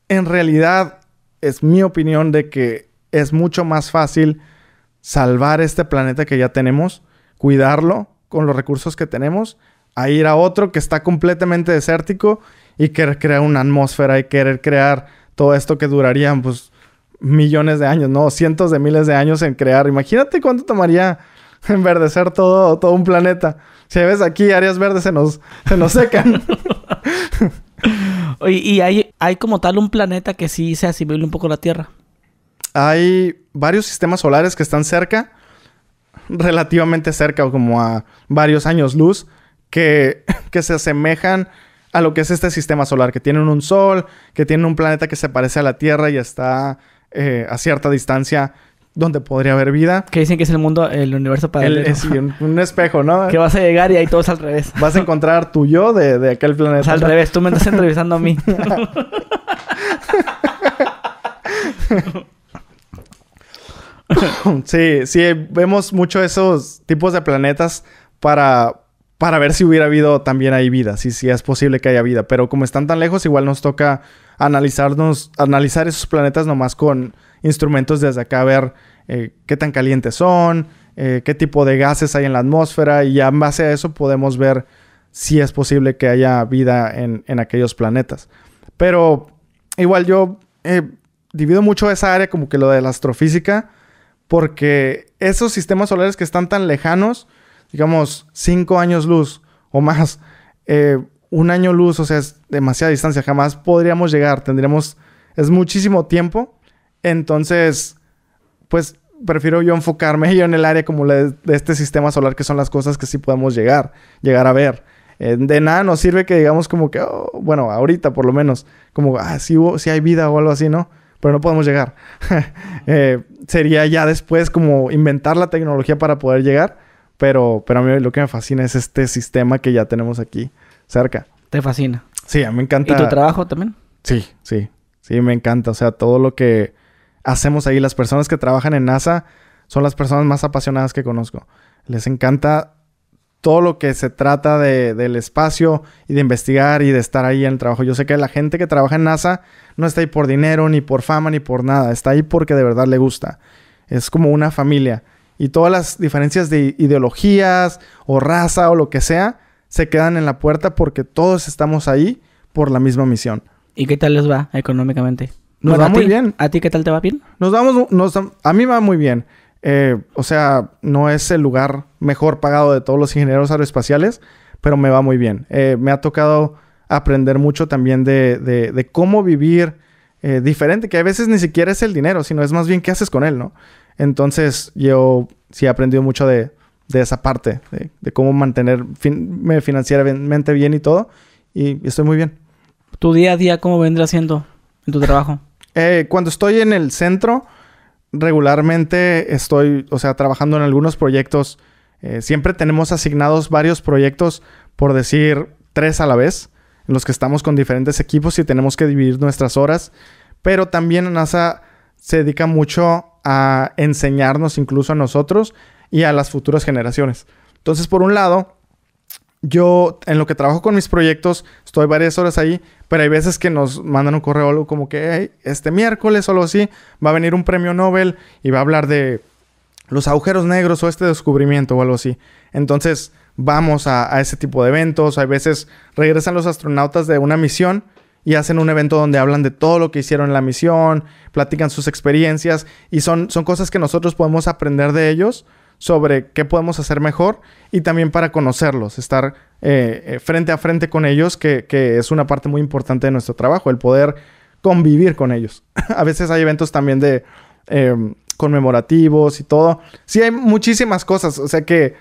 en realidad es mi opinión de que es mucho más fácil salvar este planeta que ya tenemos, cuidarlo con los recursos que tenemos, a ir a otro que está completamente desértico y querer crear una atmósfera y querer crear todo esto que durarían pues millones de años, no, cientos de miles de años en crear. Imagínate cuánto tomaría enverdecer todo, todo un planeta. Si ves aquí áreas verdes se nos, se nos secan. y hay, hay como tal un planeta que sí se asimile un poco a la Tierra. Hay varios sistemas solares que están cerca, relativamente cerca, como a varios años luz, que, que se asemejan a lo que es este sistema solar, que tienen un sol, que tienen un planeta que se parece a la Tierra y está eh, a cierta distancia donde podría haber vida. Que dicen que es el mundo, el universo para El, sí, un, espejo, ¿no? Que vas a llegar y ahí todo es al revés. Vas a encontrar tu yo de, de aquel planeta. Es al revés, tú me estás entrevistando a mí. sí, sí, vemos mucho esos tipos de planetas para, para ver si hubiera habido también ahí vida, si, si es posible que haya vida. Pero como están tan lejos, igual nos toca analizarnos, analizar esos planetas nomás con instrumentos desde acá, a ver eh, qué tan calientes son, eh, qué tipo de gases hay en la atmósfera y ya en base a eso podemos ver si es posible que haya vida en, aquellos planetas. Pero igual yo eh, divido mucho esa área como que lo de la astrofísica porque esos sistemas solares que están tan lejanos, digamos, cinco años luz o más, un año luz, o sea, es demasiada distancia, jamás podríamos llegar, tendríamos, es muchísimo tiempo, entonces, pues prefiero yo enfocarme yo en el área como de este sistema solar, que son las cosas que sí podemos llegar, llegar a ver. Eh, de nada nos sirve que digamos como que, oh, bueno, ahorita por lo menos, como, ah, sí, hay vida o algo así, ¿no? Pero no podemos llegar. Eh, sería ya después como inventar la tecnología para poder llegar, pero, pero a mí lo que me fascina es este sistema que ya tenemos aquí cerca. ¿Te fascina? Sí, a mí me encanta. ¿Y tu trabajo también? Sí, sí. Sí, me encanta. O sea, todo lo que hacemos ahí, las personas que trabajan en NASA son las personas más apasionadas que conozco. Les encanta todo lo que se trata de, del espacio y de investigar y de estar ahí en el trabajo. Yo sé que la gente que trabaja en NASA no está ahí por dinero, ni por fama, ni por nada. Está ahí porque de verdad le gusta. Es como una familia. Y todas las diferencias de ideologías o raza o lo que sea, se quedan en la puerta porque todos estamos ahí por la misma misión. ¿Y qué tal les va económicamente? Nos va muy bien. ¿A ti qué tal te va bien? Nos vamos, nos, a mí va muy bien. Eh, o sea, no es el lugar mejor pagado de todos los ingenieros aeroespaciales, pero me va muy bien. Eh, me ha tocado aprender mucho también de, de, cómo vivir eh, diferente, que a veces ni siquiera es el dinero, sino es más bien qué haces con él, ¿no? Entonces, yo sí he aprendido mucho de, de esa parte, de, cómo mantenerme financieramente bien y todo. Y, estoy muy bien. ¿Tu día a día cómo vendrá siendo en tu trabajo? Eh, cuando estoy en el centro, regularmente estoy, o sea, trabajando en algunos proyectos. Eh, siempre tenemos asignados varios proyectos, por decir tres a la vez, en los que estamos con diferentes equipos y tenemos que dividir nuestras horas. Pero también NASA se dedica mucho a enseñarnos incluso a nosotros y a las futuras generaciones. Entonces, por un lado, yo en lo que trabajo con mis proyectos estoy varias horas ahí, pero hay veces que nos mandan un correo algo como que este miércoles o algo así va a venir un premio Nobel y va a hablar de los agujeros negros o este descubrimiento o algo así. Entonces vamos a, a ese tipo de eventos. Hay veces regresan los astronautas de una misión y hacen un evento donde hablan de todo lo que hicieron en la misión, platican sus experiencias y son, son cosas que nosotros podemos aprender de ellos sobre qué podemos hacer mejor y también para conocerlos, estar eh, eh, frente a frente con ellos, que, es una parte muy importante de nuestro trabajo, el poder convivir con ellos. a veces hay eventos también de em, conmemorativos y todo. Sí, hay muchísimas cosas, o sea que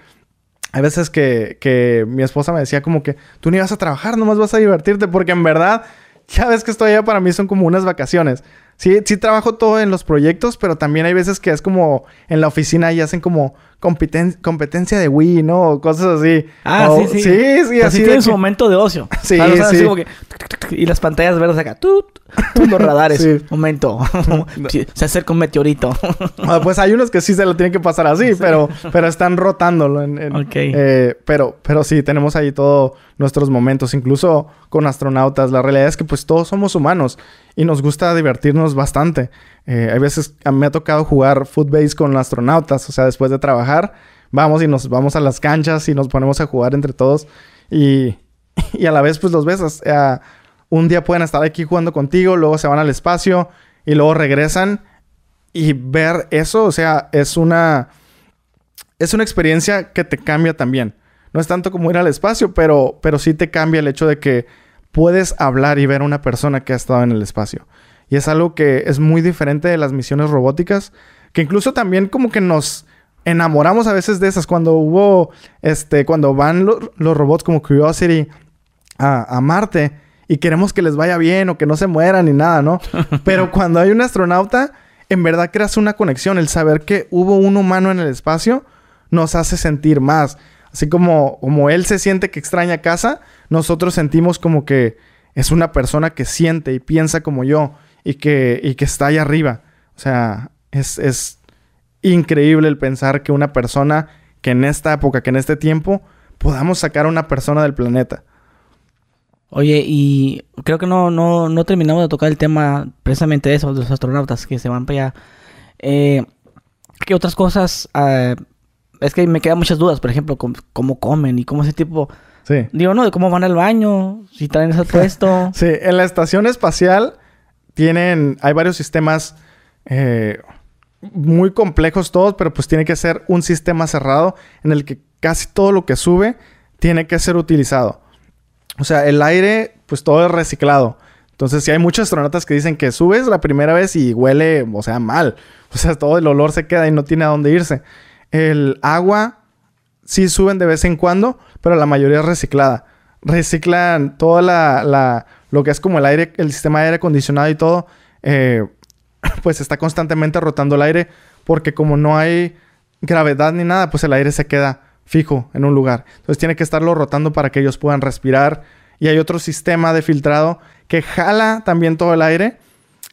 hay veces que, que mi esposa me decía como que tú ni vas a trabajar, nomás vas a divertirte, porque en verdad, cada vez que estoy allá para mí son como unas vacaciones. Sí, sí trabajo todo en los proyectos, pero también hay veces que es como en la oficina y hacen como competencia de Wii, ¿no? O cosas así. Ah, sí, sí. Sí, sí, así. su momento de ocio. Sí, sí. y las pantallas verdes acá. Tut, los radares. Sí. Momento. se acerca un meteorito. Ah, pues hay unos que sí se lo tienen que pasar así, pero, pero están rotándolo. En, eh, pero, pero sí, tenemos ahí todos nuestros momentos, incluso con astronautas. La realidad es que pues todos somos humanos y nos gusta divertirnos bastante. Eh, hay veces me ha tocado jugar footbase con astronautas, o sea, después de trabajar, vamos y nos vamos a las canchas y nos ponemos a jugar entre todos y, y a la vez pues los ves. un día pueden estar aquí jugando contigo, luego se van al espacio y luego regresan y ver eso, o sea, es una es una experiencia que te cambia también. No es tanto como ir al espacio, pero, pero sí te cambia el hecho de que puedes hablar y ver a una persona que ha estado en el espacio. Y es algo que es muy diferente de las misiones robóticas, que incluso también como que nos enamoramos a veces de esas. Cuando hubo, este, cuando van los robots como Curiosity a, a Marte y queremos que les vaya bien o que no se mueran ni nada, ¿no? Pero cuando hay un astronauta, en verdad creas una conexión. El saber que hubo un humano en el espacio nos hace sentir más. Así como, como él se siente que extraña casa, nosotros sentimos como que es una persona que siente y piensa como yo y que, y que está ahí arriba. O sea, es, es increíble el pensar que una persona que en esta época, que en este tiempo, podamos sacar a una persona del planeta. Oye, y creo que no, no, no terminamos de tocar el tema precisamente de eso, de los astronautas que se van para allá. Eh, ¿Qué otras cosas ah, es que me quedan muchas dudas, por ejemplo, cómo, comen y cómo ese tipo... Sí. Digo, no, de cómo van al baño, si traen ese puesto. sí, en la estación espacial tienen, hay varios sistemas eh, muy complejos todos, pero pues tiene que ser un sistema cerrado en el que casi todo lo que sube tiene que ser utilizado. O sea, el aire, pues todo es reciclado. Entonces, si hay muchos astronautas que dicen que subes la primera vez y huele, o sea, mal. O sea, todo el olor se queda y no tiene a dónde irse. El agua sí suben de vez en cuando, pero la mayoría es reciclada. Reciclan toda la, lo que es como el aire, el sistema de aire acondicionado y todo, eh, pues está constantemente rotando el aire porque como no hay gravedad ni nada, pues el aire se queda fijo en un lugar. Entonces tiene que estarlo rotando para que ellos puedan respirar. Y hay otro sistema de filtrado que jala también todo el aire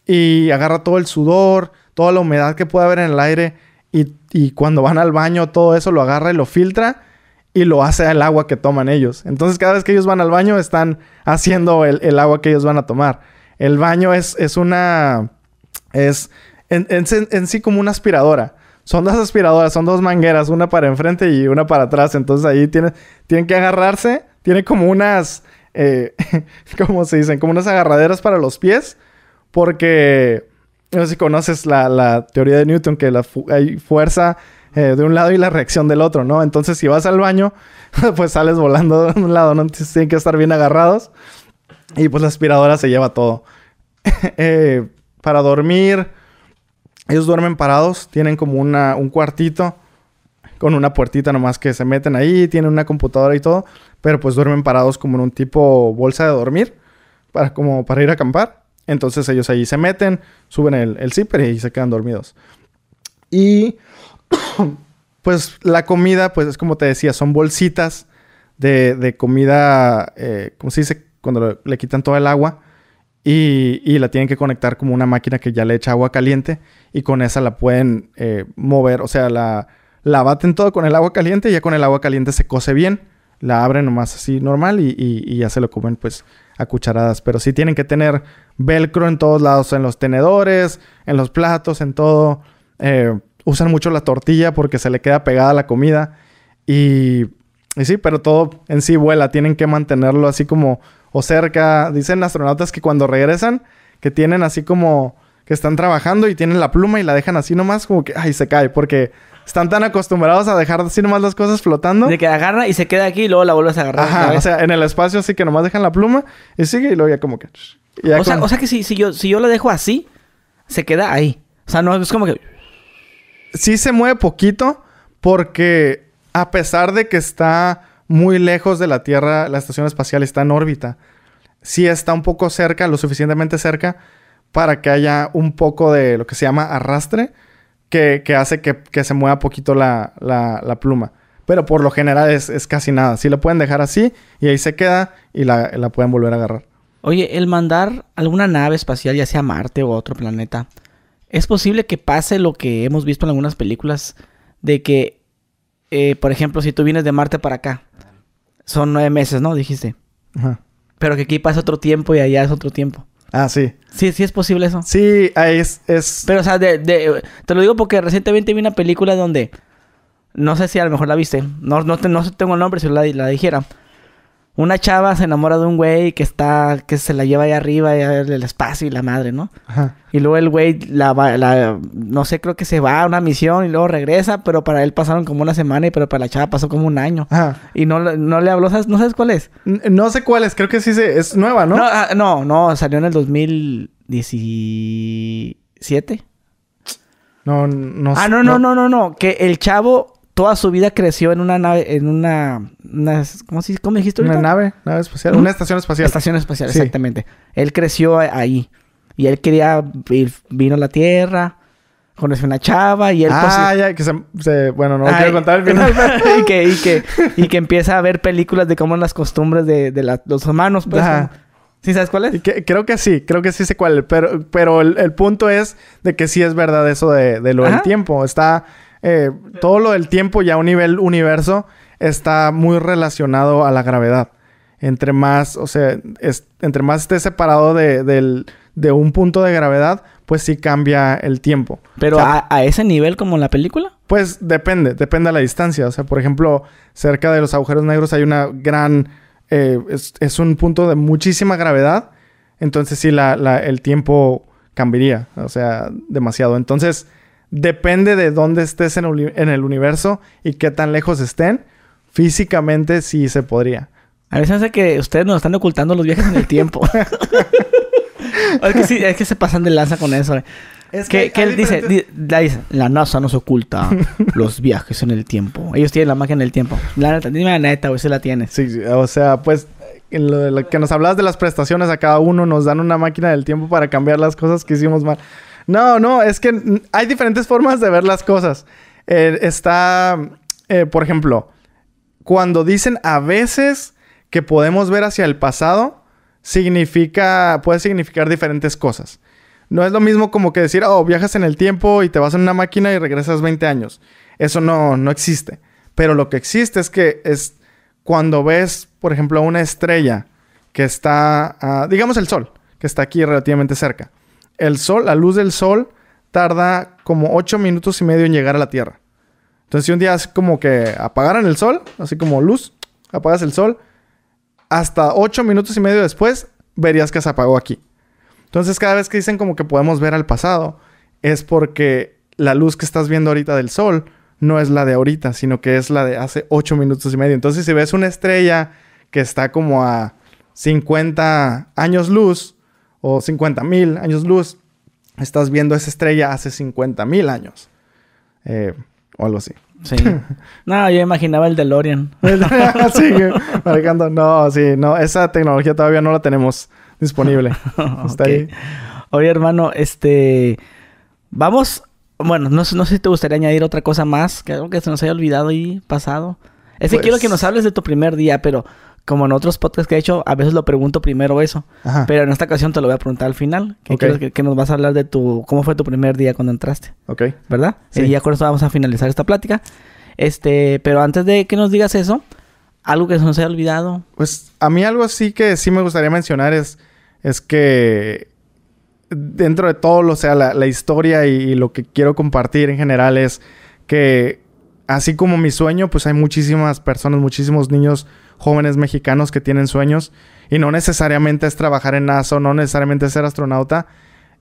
y agarra todo el sudor, toda la humedad que puede haber en el aire y, cuando van al baño todo eso lo agarra y lo filtra y lo hace al agua que toman ellos. Entonces cada vez que ellos van al baño están haciendo el, agua que ellos van a tomar. El baño es, es una... es en, sí como una aspiradora. Son dos aspiradoras, son dos mangueras, una para enfrente y una para atrás. Entonces ahí tienen, tienen que agarrarse. Tiene como unas... Eh, ¿Cómo se dicen? Como unas agarraderas para los pies. Porque no sé si conoces la, teoría de Newton, que la hay fuerza eh, de un lado y la reacción del otro, ¿no? Entonces, si vas al baño, pues sales volando de un lado, ¿no? Entonces, tienen que estar bien agarrados. Y pues la aspiradora se lleva todo. Eh, para dormir, ellos duermen parados, tienen como una, un cuartito con una puertita nomás que se meten ahí, tienen una computadora y todo, pero pues duermen parados como en un tipo bolsa de dormir, para, como para ir a acampar. Entonces ellos ahí se meten, suben el, el zipper y se quedan dormidos. Y pues la comida, pues es como te decía, son bolsitas de, comida, eh, ¿cómo se dice? Cuando le, quitan todo el agua y, la tienen que conectar como una máquina que ya le echa agua caliente y con esa la pueden eh, mover, o sea, la, la baten todo con el agua caliente y ya con el agua caliente se cose bien, la abren nomás así normal y, y ya se lo comen pues a cucharadas, pero sí tienen que tener velcro en todos lados, en los tenedores, en los platos, en todo. Eh, usan mucho la tortilla porque se le queda pegada la comida y, y sí, pero todo en sí vuela, tienen que mantenerlo así como o cerca. Dicen astronautas que cuando regresan, que tienen así como que están trabajando y tienen la pluma y la dejan así nomás como que, ay, se cae, porque están tan acostumbrados a dejar así nomás las cosas flotando. De que agarra y se queda aquí y luego la vuelves a agarrar. Ajá, o sea, en el espacio así que nomás dejan la pluma y sigue y luego ya como que... o, sea, o, sea, que si, si, yo, si yo la dejo así, se queda ahí. O sea, no es como que... Sí se mueve poquito porque a pesar de que está muy lejos de la Tierra, la estación espacial está en órbita. Sí está un poco cerca, lo suficientemente cerca para que haya un poco de lo que se llama arrastre que, hace que, se mueva poquito la, pluma. Pero por lo general es, casi nada. Si lo pueden dejar así y ahí se queda y la, pueden volver a agarrar. Oye, el mandar alguna nave espacial, ya sea Marte o otro planeta, ¿es posible que pase lo que hemos visto en algunas películas? De que, eh, por ejemplo, si tú vienes de Marte para acá, son nueve meses, ¿no? Dijiste. Ajá. Pero que aquí pasa otro tiempo y allá es otro tiempo. Ah, sí. Sí, sí es posible eso. Sí, ahí es, es... Pero, o sea, de, de- te lo digo porque recientemente vi una película donde, no sé si a lo mejor la viste, no, no, te- no tengo el nombre si la, la dijera. Una chava se enamora de un güey que está, que se la lleva ahí arriba, y el espacio y la madre, ¿no? Ajá. Y luego el güey, la, va- la, no sé, creo que se va a una misión y luego regresa, pero para él pasaron como una semana y pero para la chava pasó como un año. Ajá. Y no, le- no le habló, ¿sabes? ¿no sabes cuál es? N- No sé cuál es, creo que sí se... es nueva, ¿no? No, ah, no, no, salió en el 2017. No, no Ah, sé, no, no, no, no, no. Que el chavo toda su vida creció en una nave, en una, una ¿cómo, se- cómo dijiste Una ahorita? nave, nave espacial, ¿Mm? una estación espacial. Estación espacial, Sí. exactamente. Él creció ahí. Y él quería, ir- vino a la Tierra, conoció una chava y él pues, ah, ya, que se, se- Bueno, no Ay, quiero contar el final. y, que, y, que, y que empieza a ver películas de cómo las costumbres de, de la- los humanos, pues. Ajá. como- ¿Sí sabes cuál es? Que- creo que sí, creo que sí sé cuál. Pero, pero el, el punto es de que sí es verdad eso de, de lo del tiempo. Está... eh, todo lo del tiempo ya a un nivel universo está muy relacionado a la gravedad. Entre más, o sea, es- entre más esté separado de, un punto de gravedad, pues sí cambia el tiempo. Pero O sea, a, a ese nivel como en la película. Pues depende, depende de la distancia. O sea, por ejemplo, cerca de los agujeros negros hay una gran... eh, es, es un punto de muchísima gravedad. Entonces sí, la, la- el tiempo cambiaría. O sea, demasiado. Entonces, depende de dónde estés en, el uni- en el universo y qué tan lejos estén. Físicamente sí se podría. A veces hace que ustedes nos están ocultando los viajes en el tiempo. es que sí, es que se pasan de lanza con eso. eh. Es que, que él dice, di- la, dice, la NASA nos oculta los viajes en el tiempo. Ellos tienen la máquina del tiempo. La neta, dime la neta, güey, si la tienes. Sí, sí, o sea, pues en lo, de lo que nos hablabas de las prestaciones a cada uno, nos dan una máquina del tiempo para cambiar las cosas que hicimos mal. No, no, es que hay diferentes formas de ver las cosas. Eh, está, eh, por ejemplo, cuando dicen a veces que podemos ver hacia el pasado, significa, puede significar diferentes cosas. No es lo mismo como que decir, oh, viajas en el tiempo y te vas en una máquina y regresas 20 años. Eso no, no existe. Pero lo que existe es que es cuando ves, por ejemplo, una estrella que está, digamos el sol, que está aquí relativamente cerca. El sol, la luz del sol, tarda como 8 minutos y medio en llegar a la Tierra. Entonces, si un día es como que apagaran el sol, así como luz, apagas el sol, hasta 8 minutos y medio después verías que se apagó aquí. Entonces, cada vez que dicen como que podemos ver al pasado, es porque la luz que estás viendo ahorita del sol no es la de ahorita, sino que es la de hace 8 minutos y medio. Entonces, si ves una estrella que está como a 50 años luz o 50 mil años luz, estás viendo esa estrella hace 50 mil años. Eh, o algo así. Sí. no, yo imaginaba el DeLorean. sí, manejando. No, sí, no, esa tecnología todavía no la tenemos disponible. Está ahí. Oye, hermano, este... Vamos... Bueno, no, sé- no sé si te gustaría añadir otra cosa más, que algo que se nos haya olvidado ahí pasado. Es que Pues- quiero que nos hables de tu primer día, pero como en otros podcasts que he hecho, a veces lo pregunto primero eso. Ajá. Pero en esta ocasión te lo voy a preguntar al final. Que, que, que nos vas a hablar de tu... ¿Cómo fue tu primer día cuando entraste? Ok. ¿Verdad? Sí. Y ya con esto vamos a finalizar esta plática. Este... Pero antes de que nos digas eso, algo que se nos haya olvidado. Pues a mí algo así que sí me gustaría mencionar es, es que dentro de todo, o sea, la, la historia y, y lo que quiero compartir en general es que así como mi sueño, pues hay muchísimas personas, muchísimos niños jóvenes mexicanos que tienen sueños y no necesariamente es trabajar en NASA, no necesariamente es ser astronauta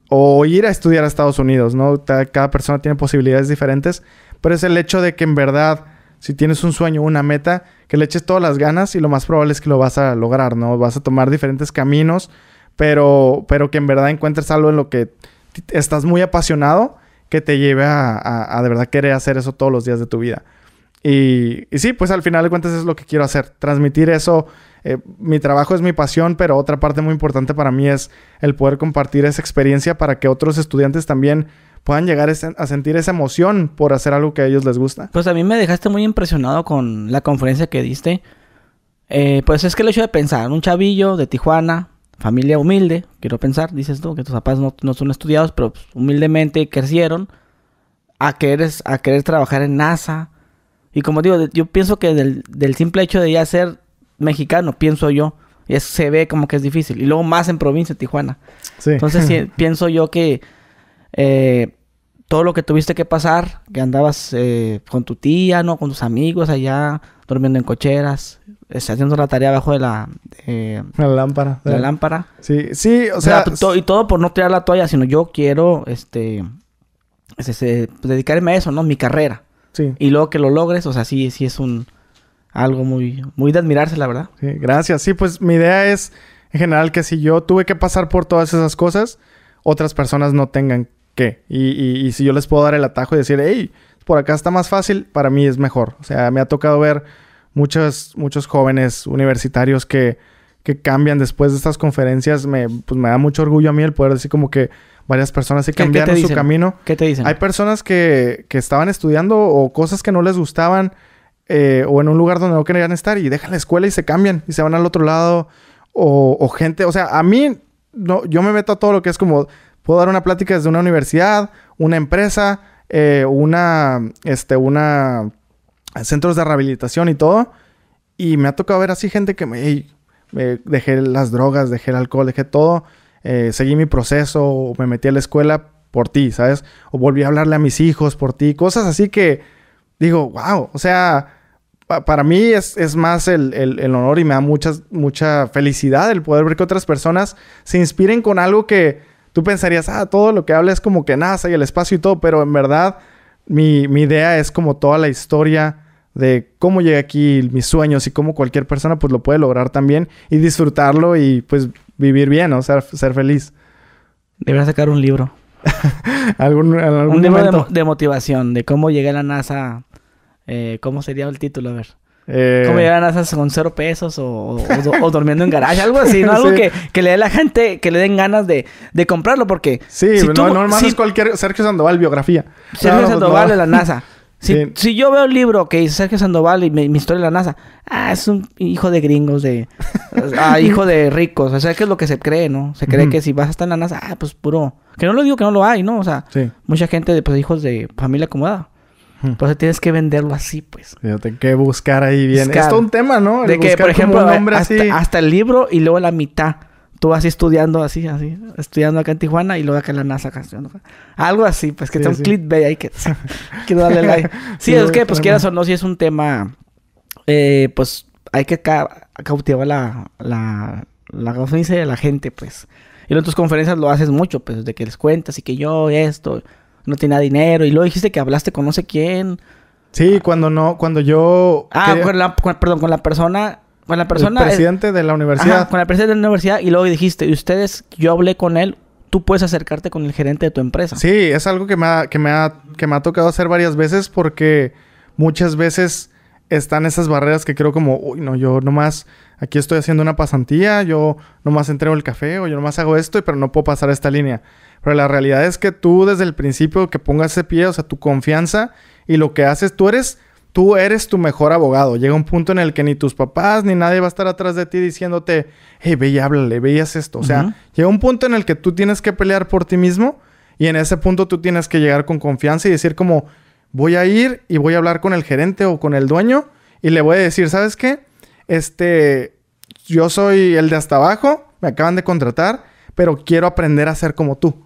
o ir a estudiar a Estados Unidos, ¿no? Cada persona tiene posibilidades diferentes, pero es el hecho de que en verdad, si tienes un sueño, una meta, que le eches todas las ganas y lo más probable es que lo vas a lograr, ¿no? Vas a tomar diferentes caminos, pero, pero que en verdad encuentres algo en lo que estás muy apasionado que te lleve a de verdad querer hacer eso todos los días de tu vida. Y, sí, pues al final de cuentas es lo que quiero hacer, transmitir eso. Eh, mi trabajo es mi pasión, pero otra parte muy importante para mí es el poder compartir esa experiencia para que otros estudiantes también puedan llegar a sen- a sentir esa emoción por hacer algo que a ellos les gusta. Pues a mí me dejaste muy impresionado con la conferencia que diste. Eh, pues es que el hecho de pensar, un chavillo de Tijuana, familia humilde, quiero pensar, dices tú, que tus papás no, no son estudiados, pero pues, humildemente crecieron a querer, a querer trabajar en NASA. Y como digo, de- yo pienso que del, del simple hecho de ya ser mexicano, pienso yo, Y es- se ve como que es difícil. Y luego más en provincia, Tijuana. Sí. Entonces sí, pienso yo que eh, todo lo que tuviste que pasar, que andabas eh, con tu tía, ¿no? Con tus amigos allá, durmiendo en cocheras, este, haciendo la tarea abajo de la, de La lámpara. la lámpara. Sí, sí, o O sea... sea, to- y todo por no tirar la toalla, sino yo quiero, este, este, este, dedicarme a eso, ¿no? Mi carrera. Sí. Y luego que lo logres, o sea, sí, sí es un, algo muy, muy de admirarse, la verdad. Sí, gracias. Sí, pues mi idea es, en general, que si yo tuve que pasar por todas esas cosas, otras personas no tengan que. Y, y- y si yo les puedo dar el atajo y decir, hey, por acá está más fácil, para mí es mejor. O sea, me ha tocado ver muchos, muchos jóvenes universitarios que, que cambian después de estas conferencias. Me, pues me da mucho orgullo a mí el poder decir como que varias personas sí ¿Qué- qué te cambiaron su camino. ¿Qué te dicen? Hay personas que, que estaban estudiando o cosas que no les gustaban eh, o en un lugar donde no querían estar y dejan la escuela y se cambian y se van al otro lado o, o gente, o sea, a mí no, yo me meto a todo lo que es como puedo dar una plática desde una universidad, una empresa, eh, una, este, una centros de rehabilitación y todo y me ha tocado ver así gente que me, "Ey, me dejé las drogas, dejé el alcohol, dejé todo, eh, seguí mi proceso, o me metí a la escuela por ti, ¿sabes? O volví a hablarle a mis hijos por ti, cosas así que digo, wow, o sea, pa- para mí es, es más el, el- el honor y me da muchas, mucha felicidad el poder ver que otras personas se inspiren con algo que tú pensarías, ah, todo lo que habla es como que NASA y el espacio y todo, pero en verdad mi, mi idea es como toda la historia de cómo llegué aquí, mis sueños y cómo cualquier persona pues lo puede lograr también y disfrutarlo y pues vivir bien, o sea, ser feliz. Deberías sacar un libro. Algún, algún Un libro de, momento. mo- de motivación, de cómo llegué a la NASA. eh, ¿Cómo sería el título? A ver. eh, ¿Cómo llegar a la NASA con cero pesos o, o- o do- o durmiendo en garage? Algo así, ¿no? Algo Sí. que, que le dé a la gente, que le den ganas de, de comprarlo porque... Sí, si no, tú- no si- es cualquier Sergio Sandoval biografía. Sergio No, no, Sandoval de la NASA. Si, Sí. si yo veo el libro que dice Sergio Sandoval y mi, mi historia de la NASA, ah, es un hijo de gringos, de ah, hijo de ricos. O sea, que es lo que se cree, ¿no? Se cree que si vas a estar en la NASA, ah, pues puro. Que no lo digo que no lo hay, ¿no? O sea, Sí. mucha gente de pues, hijos de familia acomodada. Ujú. Pues tienes que venderlo así, pues. Fíjate que buscar ahí bien. Buscar. Es todo un tema, ¿no? El De que, por ejemplo, así. hasta el libro y luego la mitad. Tú vas estudiando así, así, estudiando acá en Tijuana y luego acá en la NASA acá estudiando acá. Algo así, pues que Sí, sea un sí. clickbait ahí que quiero darle like. Sí, Sí, es que pues quieras o no, si es un tema, eh, pues hay que ca- cautivar la, la, la, ¿cómo se dice? la gente, pues. Y en tus conferencias lo haces mucho, pues, de que les cuentas y que yo esto, no tenía dinero. Y luego dijiste que hablaste con no sé quién. Sí, cuando no, cuando yo. Ah, quería- con la, con- perdón, con la persona, con la persona... el presidente de la universidad. Ajá, con el presidente de la universidad y luego dijiste, y ustedes, yo hablé con él, tú puedes acercarte con el gerente de tu empresa. Sí, es algo que me, ha, que, me ha, que me ha tocado hacer varias veces porque muchas veces están esas barreras que creo como, uy, no, yo nomás aquí estoy haciendo una pasantía, yo nomás entrego el café o yo nomás hago esto, pero no puedo pasar esta línea. Pero la realidad es que tú desde el principio que pongas ese pie, o sea, tu confianza y lo que haces, tú eres, tú eres tu mejor abogado. Llega un punto en el que ni tus papás ni nadie va a estar atrás de ti diciéndote, hey, ve y háblale, ve y haz esto. O sea, llega un punto en el que tú tienes que pelear por ti mismo y en ese punto tú tienes que llegar con confianza y decir como, voy a ir y voy a hablar con el gerente o con el dueño y le voy a decir, ¿sabes qué? Este, yo soy el de hasta abajo, me acaban de contratar, pero quiero aprender a ser como tú.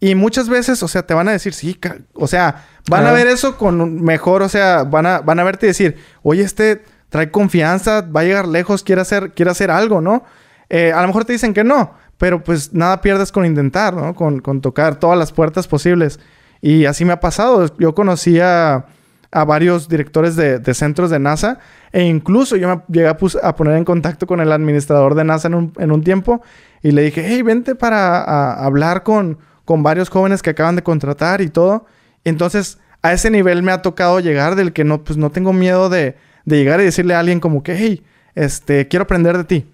Y muchas veces, o sea, te van a decir, sí, o sea, van a ver eso con un mejor, o sea, van a, van a verte y decir, oye, este trae confianza, va a llegar lejos, quiere hacer, quiere hacer algo, ¿no? Eh, a lo mejor te dicen que no, pero pues nada pierdes con intentar, ¿no? Con, con tocar todas las puertas posibles. Y así me ha pasado. Yo conocí a, varios directores de, de centros de NASA e incluso yo me llegué a, poner en contacto con el administrador de NASA en un, en un tiempo y le dije, hey, vente para a- hablar con, con varios jóvenes que acaban de contratar y todo. Entonces, a ese nivel me ha tocado llegar del que no, pues no tengo miedo de, de llegar y decirle a alguien como que, hey, este, quiero aprender de ti.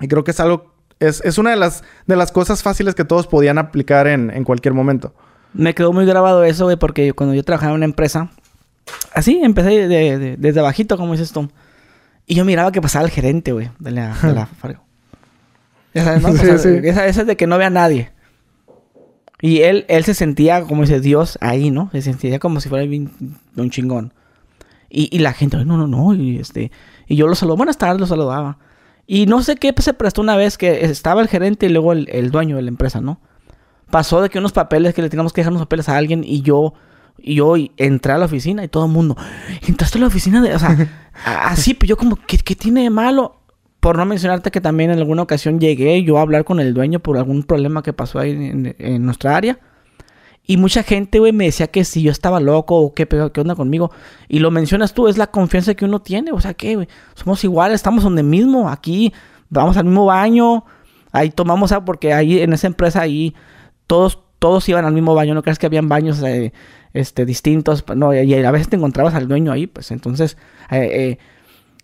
Y creo que es algo, es, es una de las, de las cosas fáciles que todos podían aplicar en, en cualquier momento. Me quedó muy grabado eso, güey, porque yo- cuando yo trabajaba en una empresa, así empecé de- de- desde abajito, como dices tú. Y yo miraba que pasaba el gerente, güey, de la, de la Fargo. Ya sabes, ¿no? O Sí, sea, sí. Esa, esa es de que no ve a nadie. Y él, él se sentía, como dice Dios, ahí, ¿no? Se sentía como si fuera bien- un chingón. Y, y la gente, "Ay, no, no, no. Y, este, y yo lo saludaba, buenas tardes, lo saludaba. Y no sé qué se prestó una vez que estaba el gerente y luego el, el dueño de la empresa, ¿no? Pasó de que unos papeles, que le teníamos que dejar unos papeles a alguien y yo y yo entré a la oficina y todo el mundo, entraste a la oficina de, o sea, así, pues yo como, ¿qué, ¿qué, tiene de malo? Por no mencionarte que también en alguna ocasión llegué yo a hablar con el dueño por algún problema que pasó ahí en, nuestra área. Y mucha gente, güey, me decía que si yo estaba loco o qué, qué onda conmigo. Y lo mencionas tú, es la confianza que uno tiene. O sea, ¿qué, güey? Somos iguales, estamos donde mismo, aquí, vamos al mismo baño. Ahí tomamos agua porque ahí en esa empresa ahí todos, todos iban al mismo baño. No crees que habían baños eh, este, distintos. No, y, a veces te encontrabas al dueño ahí, pues entonces... Eh, eh,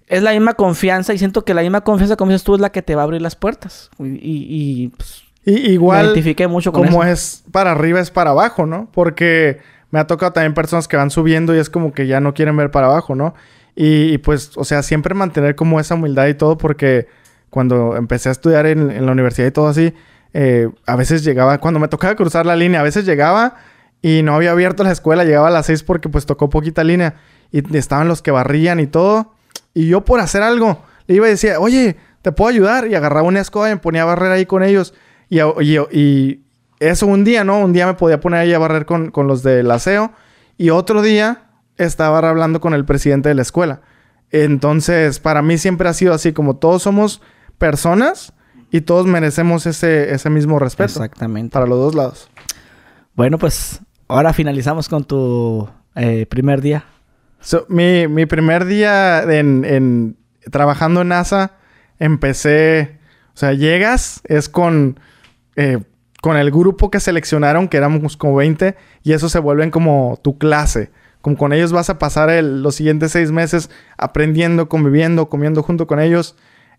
es la misma confianza y siento que la misma confianza, como dices tú, es la que te va a abrir las puertas. Y, y pues, y igual, me identifiqué mucho con como es para arriba es para abajo, ¿no? Porque me ha tocado también personas que van subiendo y es como que ya no quieren ver para abajo, ¿no? Y, pues, o sea, siempre mantener como esa humildad y todo, porque cuando empecé a estudiar en, la universidad y todo así, eh, a veces llegaba, cuando me tocaba cruzar la línea, a veces llegaba y no había abierto la escuela, llegaba a las seis porque pues tocó poquita línea y estaban los que barrían y todo. Y yo por hacer algo, le iba y decía, oye, ¿te puedo ayudar? Y agarraba una escoba y me ponía a barrer ahí con ellos. Y, y, eso un día, ¿no? Un día me podía poner ahí a barrer con, con los del aseo. Y otro día estaba hablando con el presidente de la escuela. Entonces, para mí siempre ha sido así, como todos somos personas y todos merecemos ese, ese mismo respeto. Exactamente. Para los dos lados. Bueno, pues ahora finalizamos con tu eh, primer día. Mi, mi, primer día en, en, trabajando en NASA, empecé, o sea, llegas, es con eh, con el grupo que seleccionaron, que éramos como 20, y eso se vuelven como tu clase. Como con ellos vas a pasar los siguientes seis meses aprendiendo, conviviendo, comiendo junto con ellos.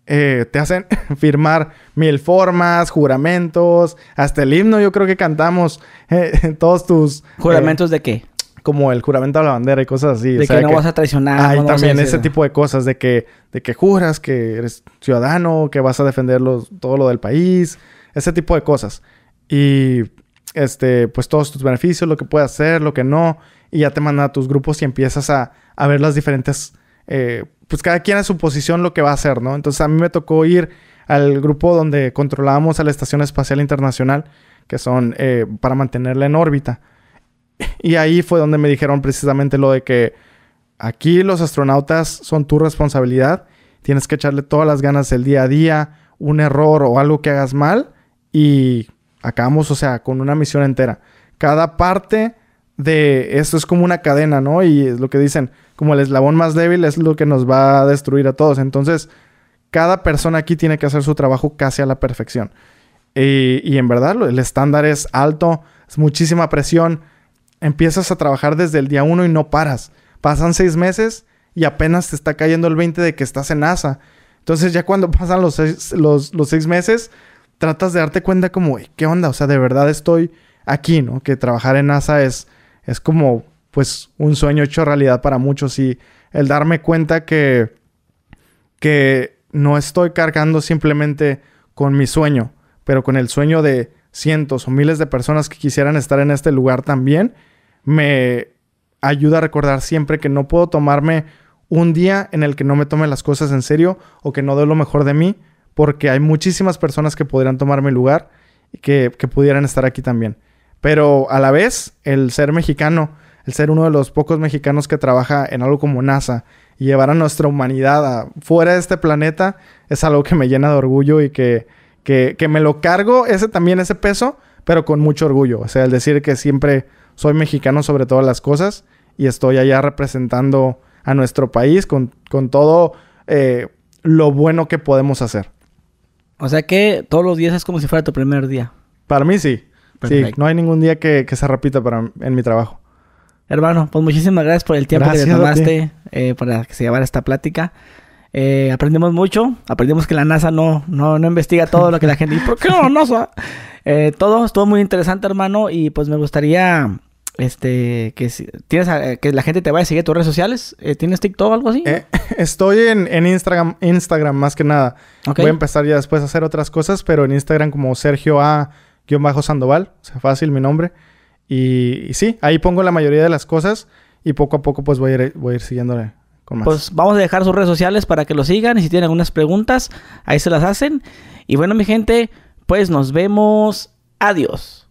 Eh, te hacen firmar mil formas, juramentos, hasta el himno yo creo que cantamos eh, todos tus... ¿Juramentos de qué? Como el juramento a la bandera y cosas así. De que no vas a traicionar. Hay también ese tipo de cosas, de que, de que juras que eres ciudadano, que vas a defender todo lo del país, ese tipo de cosas. Y este, pues todos tus beneficios, lo que puedes hacer, lo que no. Y ya te mandan a tus grupos y empiezas a, a ver las diferentes. Eh, pues cada quien a su posición lo que va a hacer, ¿no? Entonces a mí me tocó ir al grupo donde controlábamos a la Estación Espacial Internacional, que son eh, para mantenerla en órbita. Y ahí fue donde me dijeron precisamente lo de que aquí los astronautas son tu responsabilidad, tienes que echarle todas las ganas el día a día, un error o algo que hagas mal, y acabamos, o sea, con una misión entera. Cada parte de esto es como una cadena, ¿no? Y es lo que dicen, como el eslabón más débil es lo que nos va a destruir a todos. Entonces, cada persona aquí tiene que hacer su trabajo casi a la perfección. Y, en verdad, el estándar es alto, es muchísima presión. Empiezas a trabajar desde el día uno y no paras. Pasan seis meses y apenas te está cayendo el 20 de que estás en NASA. Entonces, ya cuando pasan los los, los seis meses, tratas de darte cuenta como, ¿qué onda? O sea, de verdad estoy aquí, ¿no? Que trabajar en NASA es, es como, pues, un sueño hecho realidad para muchos y el darme cuenta que, que no estoy cargando simplemente con mi sueño, pero con el sueño de cientos o miles de personas que quisieran estar en este lugar también, me ayuda a recordar siempre que no puedo tomarme un día en el que no me tome las cosas en serio o que no dé lo mejor de mí, porque hay muchísimas personas que podrían tomar mi lugar y que, pudieran estar aquí también. Pero a la vez, el ser mexicano, el ser uno de los pocos mexicanos que trabaja en algo como NASA y llevar a nuestra humanidad fuera de este planeta, es algo que me llena de orgullo y que, que, que me lo cargo, ese también, ese peso, pero con mucho orgullo. O sea, el decir que siempre soy mexicano sobre todas las cosas y estoy allá representando a nuestro país con, con todo eh, lo bueno que podemos hacer. O sea que todos los días es como si fuera tu primer día. Para mí sí. Sí, no hay ningún día que, se repita para, en mi trabajo. Hermano, pues muchísimas gracias por el tiempo que te tomaste eh, para que se llevara esta plática. Eh, aprendimos mucho. Aprendimos que la NASA no, no, no investiga todo lo que la gente... ¿Y por qué no NASA? Eh, todo estuvo muy interesante, hermano. Y pues me gustaría este, que tienes que la gente te vaya a seguir en tus redes sociales. Eh, ¿Tienes TikTok o algo así? Eh, estoy en, Instagram, Instagram más que nada. Voy a empezar ya después a hacer otras cosas, pero en Instagram como Sergio A-Sandoval, o sea, fácil mi nombre. Y, sí, ahí pongo la mayoría de las cosas y poco a poco pues voy a ir, voy a ir siguiéndole Pues vamos a dejar sus redes sociales para que lo sigan y si tienen algunas preguntas, ahí se las hacen. Y bueno, mi gente, pues nos vemos. Adiós.